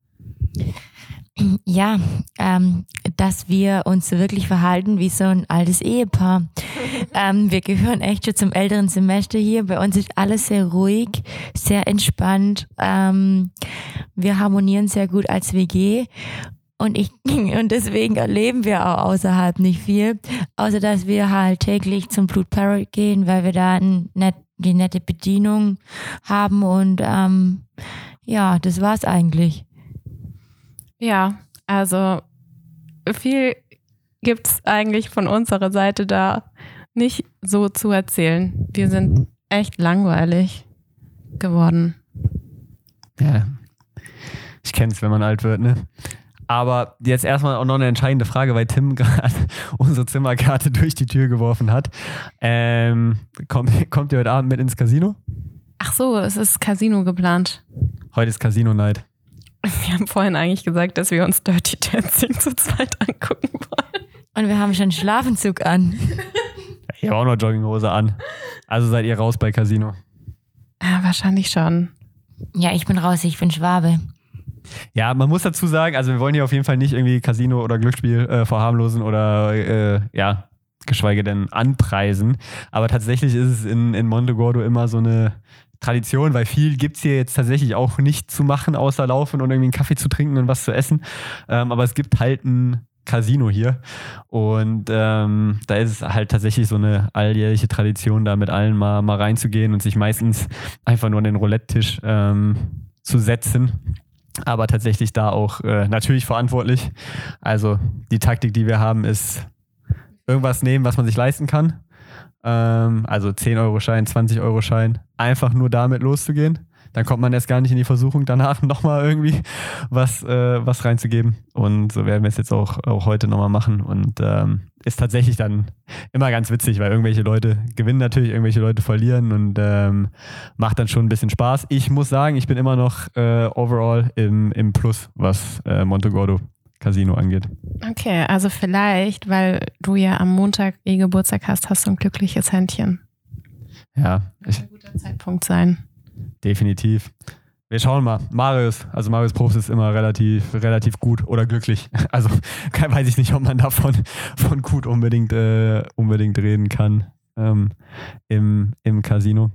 Ja, ähm, dass wir uns wirklich verhalten wie so ein altes Ehepaar. ähm, wir gehören echt schon zum älteren Semester hier. Bei uns ist alles sehr ruhig, sehr entspannt. Ähm, wir harmonieren sehr gut als WG. Und ich, und deswegen erleben wir auch außerhalb nicht viel, außer dass wir halt täglich zum Blut Parrot gehen, weil wir da ein net, die nette Bedienung haben und ähm, ja, das war's eigentlich. Ja, also viel gibt es eigentlich von unserer Seite da nicht so zu erzählen. Wir sind echt langweilig geworden. Ja, ich kenne es, wenn man alt wird, ne? Aber jetzt erstmal auch noch eine entscheidende Frage, weil Tim gerade unsere Zimmerkarte durch die Tür geworfen hat. Ähm, kommt, kommt ihr heute Abend mit ins Casino? Ach so, es ist Casino geplant. Heute ist Casino Night. Wir haben vorhin eigentlich gesagt, dass wir uns Dirty Dancing zu zweit angucken wollen. Und wir haben schon Schlafenzug an. Ich habe auch noch Jogginghose an. Also seid ihr raus bei Casino? Ja, wahrscheinlich schon. Ja, ich bin raus, ich bin Schwabe. Ja, man muss dazu sagen, also wir wollen hier auf jeden Fall nicht irgendwie Casino oder Glücksspiel äh, verharmlosen oder äh, ja, geschweige denn anpreisen. Aber tatsächlich ist es in, in Montegordo immer so eine Tradition, weil viel gibt es hier jetzt tatsächlich auch nicht zu machen, außer laufen und irgendwie einen Kaffee zu trinken und was zu essen. Ähm, aber es gibt halt ein Casino hier. Und ähm, da ist es halt tatsächlich so eine alljährliche Tradition, da mit allen mal, mal reinzugehen und sich meistens einfach nur an den Roulette-Tisch ähm, zu setzen. Aber tatsächlich da auch äh, natürlich verantwortlich. Also die Taktik, die wir haben, ist irgendwas nehmen, was man sich leisten kann ähm, also 10-Euro-Schein, 20-Euro-Schein, einfach nur damit loszugehen. Dann kommt man erst gar nicht in die Versuchung, danach nochmal irgendwie was, äh, was reinzugeben. Und so werden wir es jetzt auch, auch heute nochmal machen. Und ähm, ist tatsächlich dann immer ganz witzig, weil irgendwelche Leute gewinnen natürlich, irgendwelche Leute verlieren und ähm, macht dann schon ein bisschen Spaß. Ich muss sagen, ich bin immer noch äh, overall im, im Plus, was äh, Montegordo Casino angeht. Okay, also vielleicht, weil du ja am Montag eh Geburtstag hast, hast du ein glückliches Händchen. Ja. Das kann ein guter Zeitpunkt sein. Definitiv. Wir schauen mal. Marius, also Marius Probst ist immer relativ, relativ gut oder glücklich. Also weiß ich nicht, ob man davon von gut unbedingt, äh, unbedingt reden kann ähm, im, im Casino.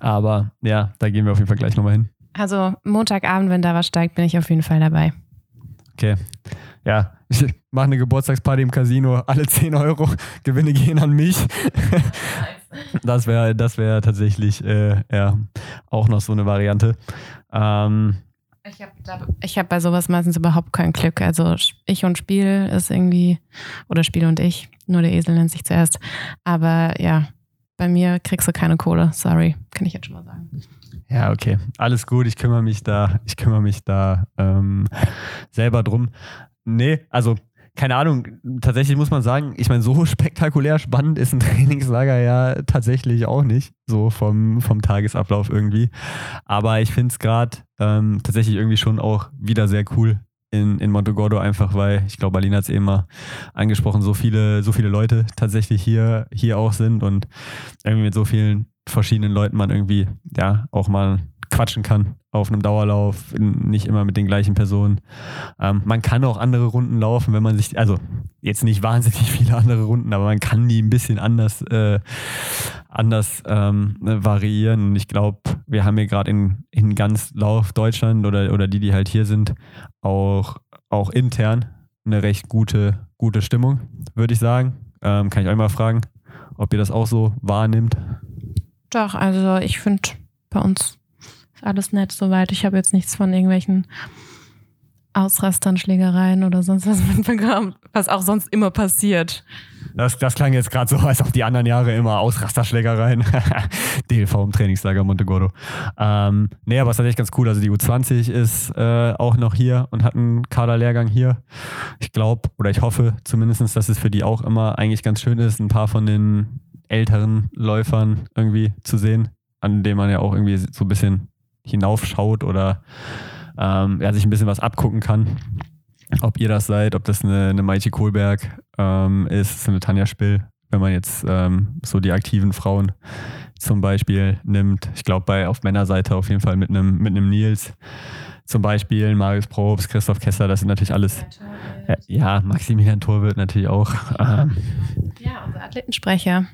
Aber ja, da gehen wir auf jeden Fall gleich nochmal hin. Also Montagabend, wenn da was steigt, bin ich auf jeden Fall dabei. Okay. Ja, ich mache eine Geburtstagsparty im Casino, alle 10 Euro, Gewinne gehen an mich. das wäre das wär tatsächlich äh, ja, auch noch so eine Variante. Ähm, ich habe hab bei sowas meistens überhaupt kein Glück. Also ich und Spiel ist irgendwie, oder Spiel und ich, nur der Esel nennt sich zuerst. Aber ja, bei mir kriegst du keine Kohle, sorry, kann ich jetzt schon mal sagen. Ja, okay. Alles gut. Ich kümmere mich da, ich kümmere mich da ähm, selber drum. Nee, also keine Ahnung, tatsächlich muss man sagen, ich meine, so spektakulär spannend ist ein Trainingslager ja tatsächlich auch nicht, so vom, vom Tagesablauf irgendwie. Aber ich finde es gerade ähm, tatsächlich irgendwie schon auch wieder sehr cool in, in Montegordo, einfach weil, ich glaube, Alina hat es eben mal angesprochen, so viele, so viele Leute tatsächlich hier, hier auch sind und irgendwie mit so vielen verschiedenen Leuten man irgendwie ja auch mal quatschen kann auf einem Dauerlauf, nicht immer mit den gleichen Personen. Ähm, man kann auch andere Runden laufen, wenn man sich, also jetzt nicht wahnsinnig viele andere Runden, aber man kann die ein bisschen anders, äh, anders ähm, variieren. Und ich glaube, wir haben hier gerade in, in ganz Lauf Deutschland oder, oder die, die halt hier sind, auch, auch intern eine recht gute, gute Stimmung, würde ich sagen. Ähm, kann ich euch mal fragen, ob ihr das auch so wahrnimmt. Doch, also ich finde bei uns ist alles nett soweit. Ich habe jetzt nichts von irgendwelchen Ausrastern, Schlägereien oder sonst was mitbekommen, was auch sonst immer passiert. Das, das klang jetzt gerade so, als auch die anderen Jahre immer Ausrasterschlägereien. DLV im Trainingslager Montegordo. Ähm, nee, aber es ist tatsächlich ganz cool. Also die U20 ist äh, auch noch hier und hat einen Kaderlehrgang hier. Ich glaube oder ich hoffe zumindest, dass es für die auch immer eigentlich ganz schön ist, ein paar von den älteren Läufern irgendwie zu sehen, an denen man ja auch irgendwie so ein bisschen hinaufschaut oder ähm, ja, sich ein bisschen was abgucken kann. Ob ihr das seid, ob das eine, eine Maite Kohlberg ähm, ist, eine Tanja Spill, wenn man jetzt ähm, so die aktiven Frauen zum Beispiel nimmt. Ich glaube, bei auf Männerseite auf jeden Fall mit einem mit einem Nils zum Beispiel, Marius Probst, Christoph Kessler, das sind natürlich alles. Äh, ja, Maximilian Torwirt natürlich auch. Ähm, ja, unser Athletensprecher.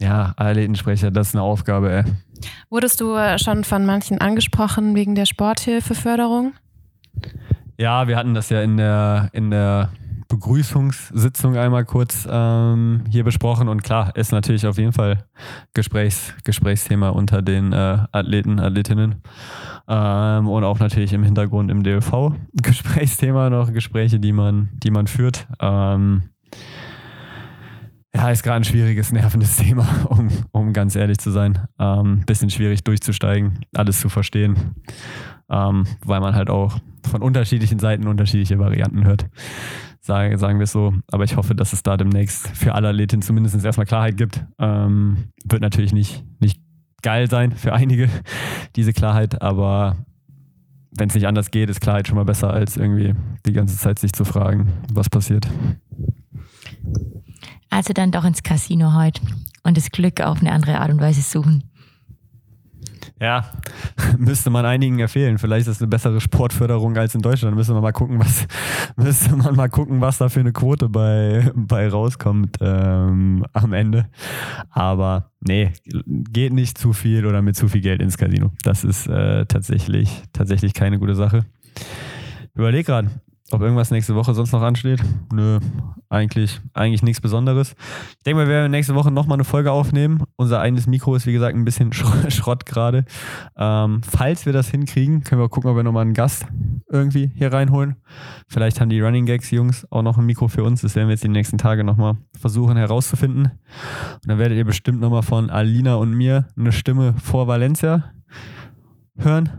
Ja, Athletensprecher, das ist eine Aufgabe, ey. Wurdest du äh, schon von manchen angesprochen wegen der Sporthilfeförderung? Ja, wir hatten das ja in der, in der Begrüßungssitzung einmal kurz ähm, hier besprochen und klar, ist natürlich auf jeden Fall Gesprächs, Gesprächsthema unter den äh, Athleten, Athletinnen ähm, und auch natürlich im Hintergrund im DLV Gesprächsthema noch, Gespräche, die man, die man führt. Ähm, ja, ist gerade ein schwieriges, nervendes Thema, um, um ganz ehrlich zu sein. Ähm, bisschen schwierig durchzusteigen, alles zu verstehen, ähm, weil man halt auch von unterschiedlichen Seiten unterschiedliche Varianten hört. Sagen, sagen wir es so. Aber ich hoffe, dass es da demnächst für alle Athletinnen zumindest erstmal Klarheit gibt. Ähm, wird natürlich nicht, nicht geil sein für einige, diese Klarheit, aber wenn es nicht anders geht, ist Klarheit schon mal besser, als irgendwie die ganze Zeit sich zu fragen, was passiert. Also dann doch ins Casino heute und das Glück auf eine andere Art und Weise suchen. Ja, müsste man einigen empfehlen. Vielleicht ist es eine bessere Sportförderung als in Deutschland. Müsste man mal gucken, was müsste man mal gucken, was da für eine Quote bei, bei rauskommt ähm, am Ende. Aber nee, geht nicht zu viel oder mit zu viel Geld ins Casino. Das ist äh, tatsächlich, tatsächlich keine gute Sache. Überleg gerade, ob irgendwas nächste Woche sonst noch ansteht? Nö, eigentlich, eigentlich nichts Besonderes. Ich denke mal, wir werden nächste Woche nochmal eine Folge aufnehmen. Unser eigenes Mikro ist, wie gesagt, ein bisschen Schrott gerade. Ähm, falls wir das hinkriegen, können wir gucken, ob wir nochmal einen Gast irgendwie hier reinholen. Vielleicht haben die Running Gags Jungs auch noch ein Mikro für uns. Das werden wir jetzt die nächsten Tage nochmal versuchen herauszufinden. Und dann werdet ihr bestimmt nochmal von Alina und mir eine Stimme vor Valencia hören.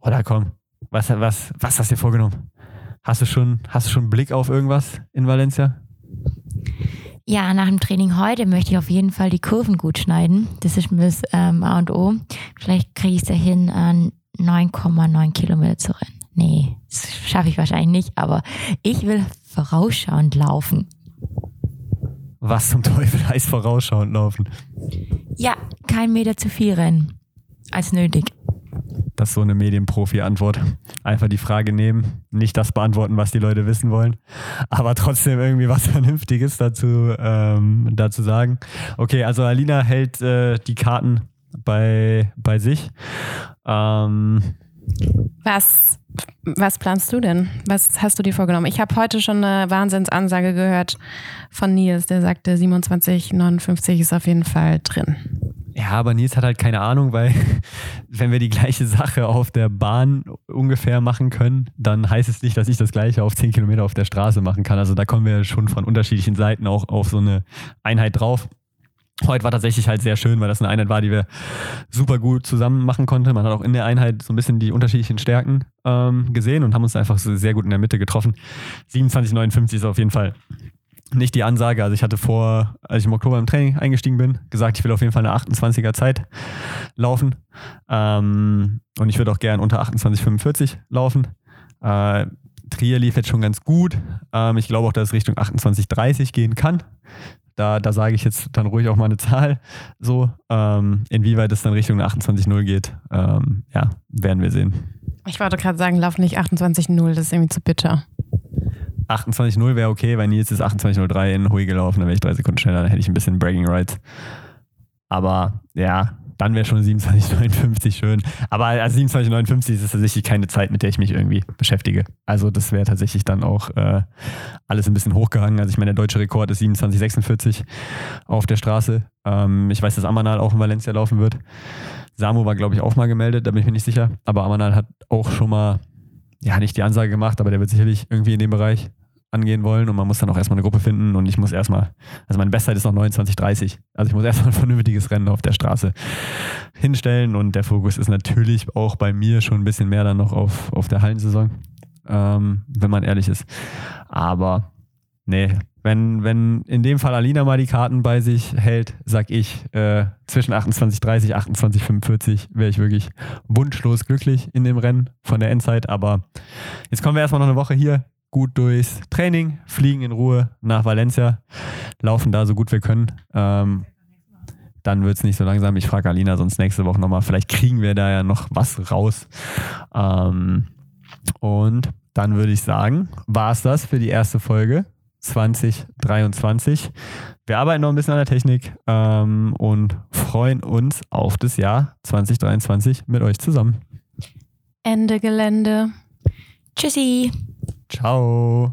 Oder komm, was, was, was hast du dir vorgenommen? Hast du schon, hast du schon einen Blick auf irgendwas in Valencia? Ja, nach dem Training heute möchte ich auf jeden Fall die Kurven gut schneiden. Das ist mir das ähm, A und O. Vielleicht kriege ich es dahin, an 9,9 Kilometer zu rennen. Nee, das schaffe ich wahrscheinlich nicht, aber ich will vorausschauend laufen. Was zum Teufel heißt vorausschauend laufen? Ja, kein Meter zu viel rennen als nötig. Das ist so eine Medienprofi-Antwort. Einfach die Frage nehmen, nicht das beantworten, was die Leute wissen wollen, aber trotzdem irgendwie was Vernünftiges dazu, ähm, dazu sagen. Okay, also Alina hält äh, die Karten bei, bei sich. Ähm, was, was planst du denn? Was hast du dir vorgenommen? Ich habe heute schon eine Wahnsinnsansage gehört von Nils, der sagte, 27,59 ist auf jeden Fall drin. Ja, aber Nils hat halt keine Ahnung, weil wenn wir die gleiche Sache auf der Bahn ungefähr machen können, dann heißt es nicht, dass ich das gleiche auf 10 Kilometer auf der Straße machen kann. Also da kommen wir schon von unterschiedlichen Seiten auch auf so eine Einheit drauf. Heute war tatsächlich halt sehr schön, weil das eine Einheit war, die wir super gut zusammen machen konnten. Man hat auch in der Einheit so ein bisschen die unterschiedlichen Stärken ähm, gesehen und haben uns einfach sehr gut in der Mitte getroffen. 27,59 ist auf jeden Fall nicht die Ansage. Also ich hatte vor, als ich im Oktober im Training eingestiegen bin, gesagt, ich will auf jeden Fall eine 28er Zeit laufen. Ähm, und ich würde auch gern unter 28,45 laufen. Äh, Trier lief jetzt schon ganz gut. Ähm, ich glaube auch, dass es Richtung 28,30 gehen kann. Da, da sage ich jetzt dann ruhig auch mal eine Zahl. So, ähm, inwieweit es dann Richtung 28,0 geht, ähm, ja, werden wir sehen. Ich wollte gerade sagen, lauf nicht 28,0, das ist irgendwie zu bitter. 28.0 wäre okay, weil Nils ist 28.03 in Hui gelaufen, dann wäre ich drei Sekunden schneller, dann hätte ich ein bisschen Bragging Rights. Aber ja, dann wäre schon 27,59 schön. Aber also 27,59 ist tatsächlich keine Zeit, mit der ich mich irgendwie beschäftige. Also das wäre tatsächlich dann auch äh, alles ein bisschen hochgehangen. Also ich meine, der deutsche Rekord ist 27,46 auf der Straße. Ähm, ich weiß, dass Amanal auch in Valencia laufen wird. Samu war, glaube ich, auch mal gemeldet, da bin ich mir nicht sicher. Aber Amanal hat auch schon mal, ja, nicht die Ansage gemacht, aber der wird sicherlich irgendwie in dem Bereich angehen wollen und man muss dann auch erstmal eine Gruppe finden und ich muss erstmal, also meine Bestzeit ist noch 29,30. Also ich muss erstmal ein vernünftiges Rennen auf der Straße hinstellen und der Fokus ist natürlich auch bei mir schon ein bisschen mehr dann noch auf, auf der Hallensaison, ähm, wenn man ehrlich ist. Aber nee, wenn, wenn in dem Fall Alina mal die Karten bei sich hält, sag ich, äh, zwischen 28,30, 28,45 wäre ich wirklich wunschlos glücklich in dem Rennen von der Endzeit. Aber jetzt kommen wir erstmal noch eine Woche hier gut durchs Training, fliegen in Ruhe nach Valencia, laufen da so gut wir können. Ähm, dann wird es nicht so langsam. Ich frage Alina sonst nächste Woche nochmal. Vielleicht kriegen wir da ja noch was raus. Ähm, und dann würde ich sagen, war es das für die erste Folge 2023. Wir arbeiten noch ein bisschen an der Technik ähm, und freuen uns auf das Jahr 2023 mit euch zusammen. Ende Gelände. Tschüssi. Ciao.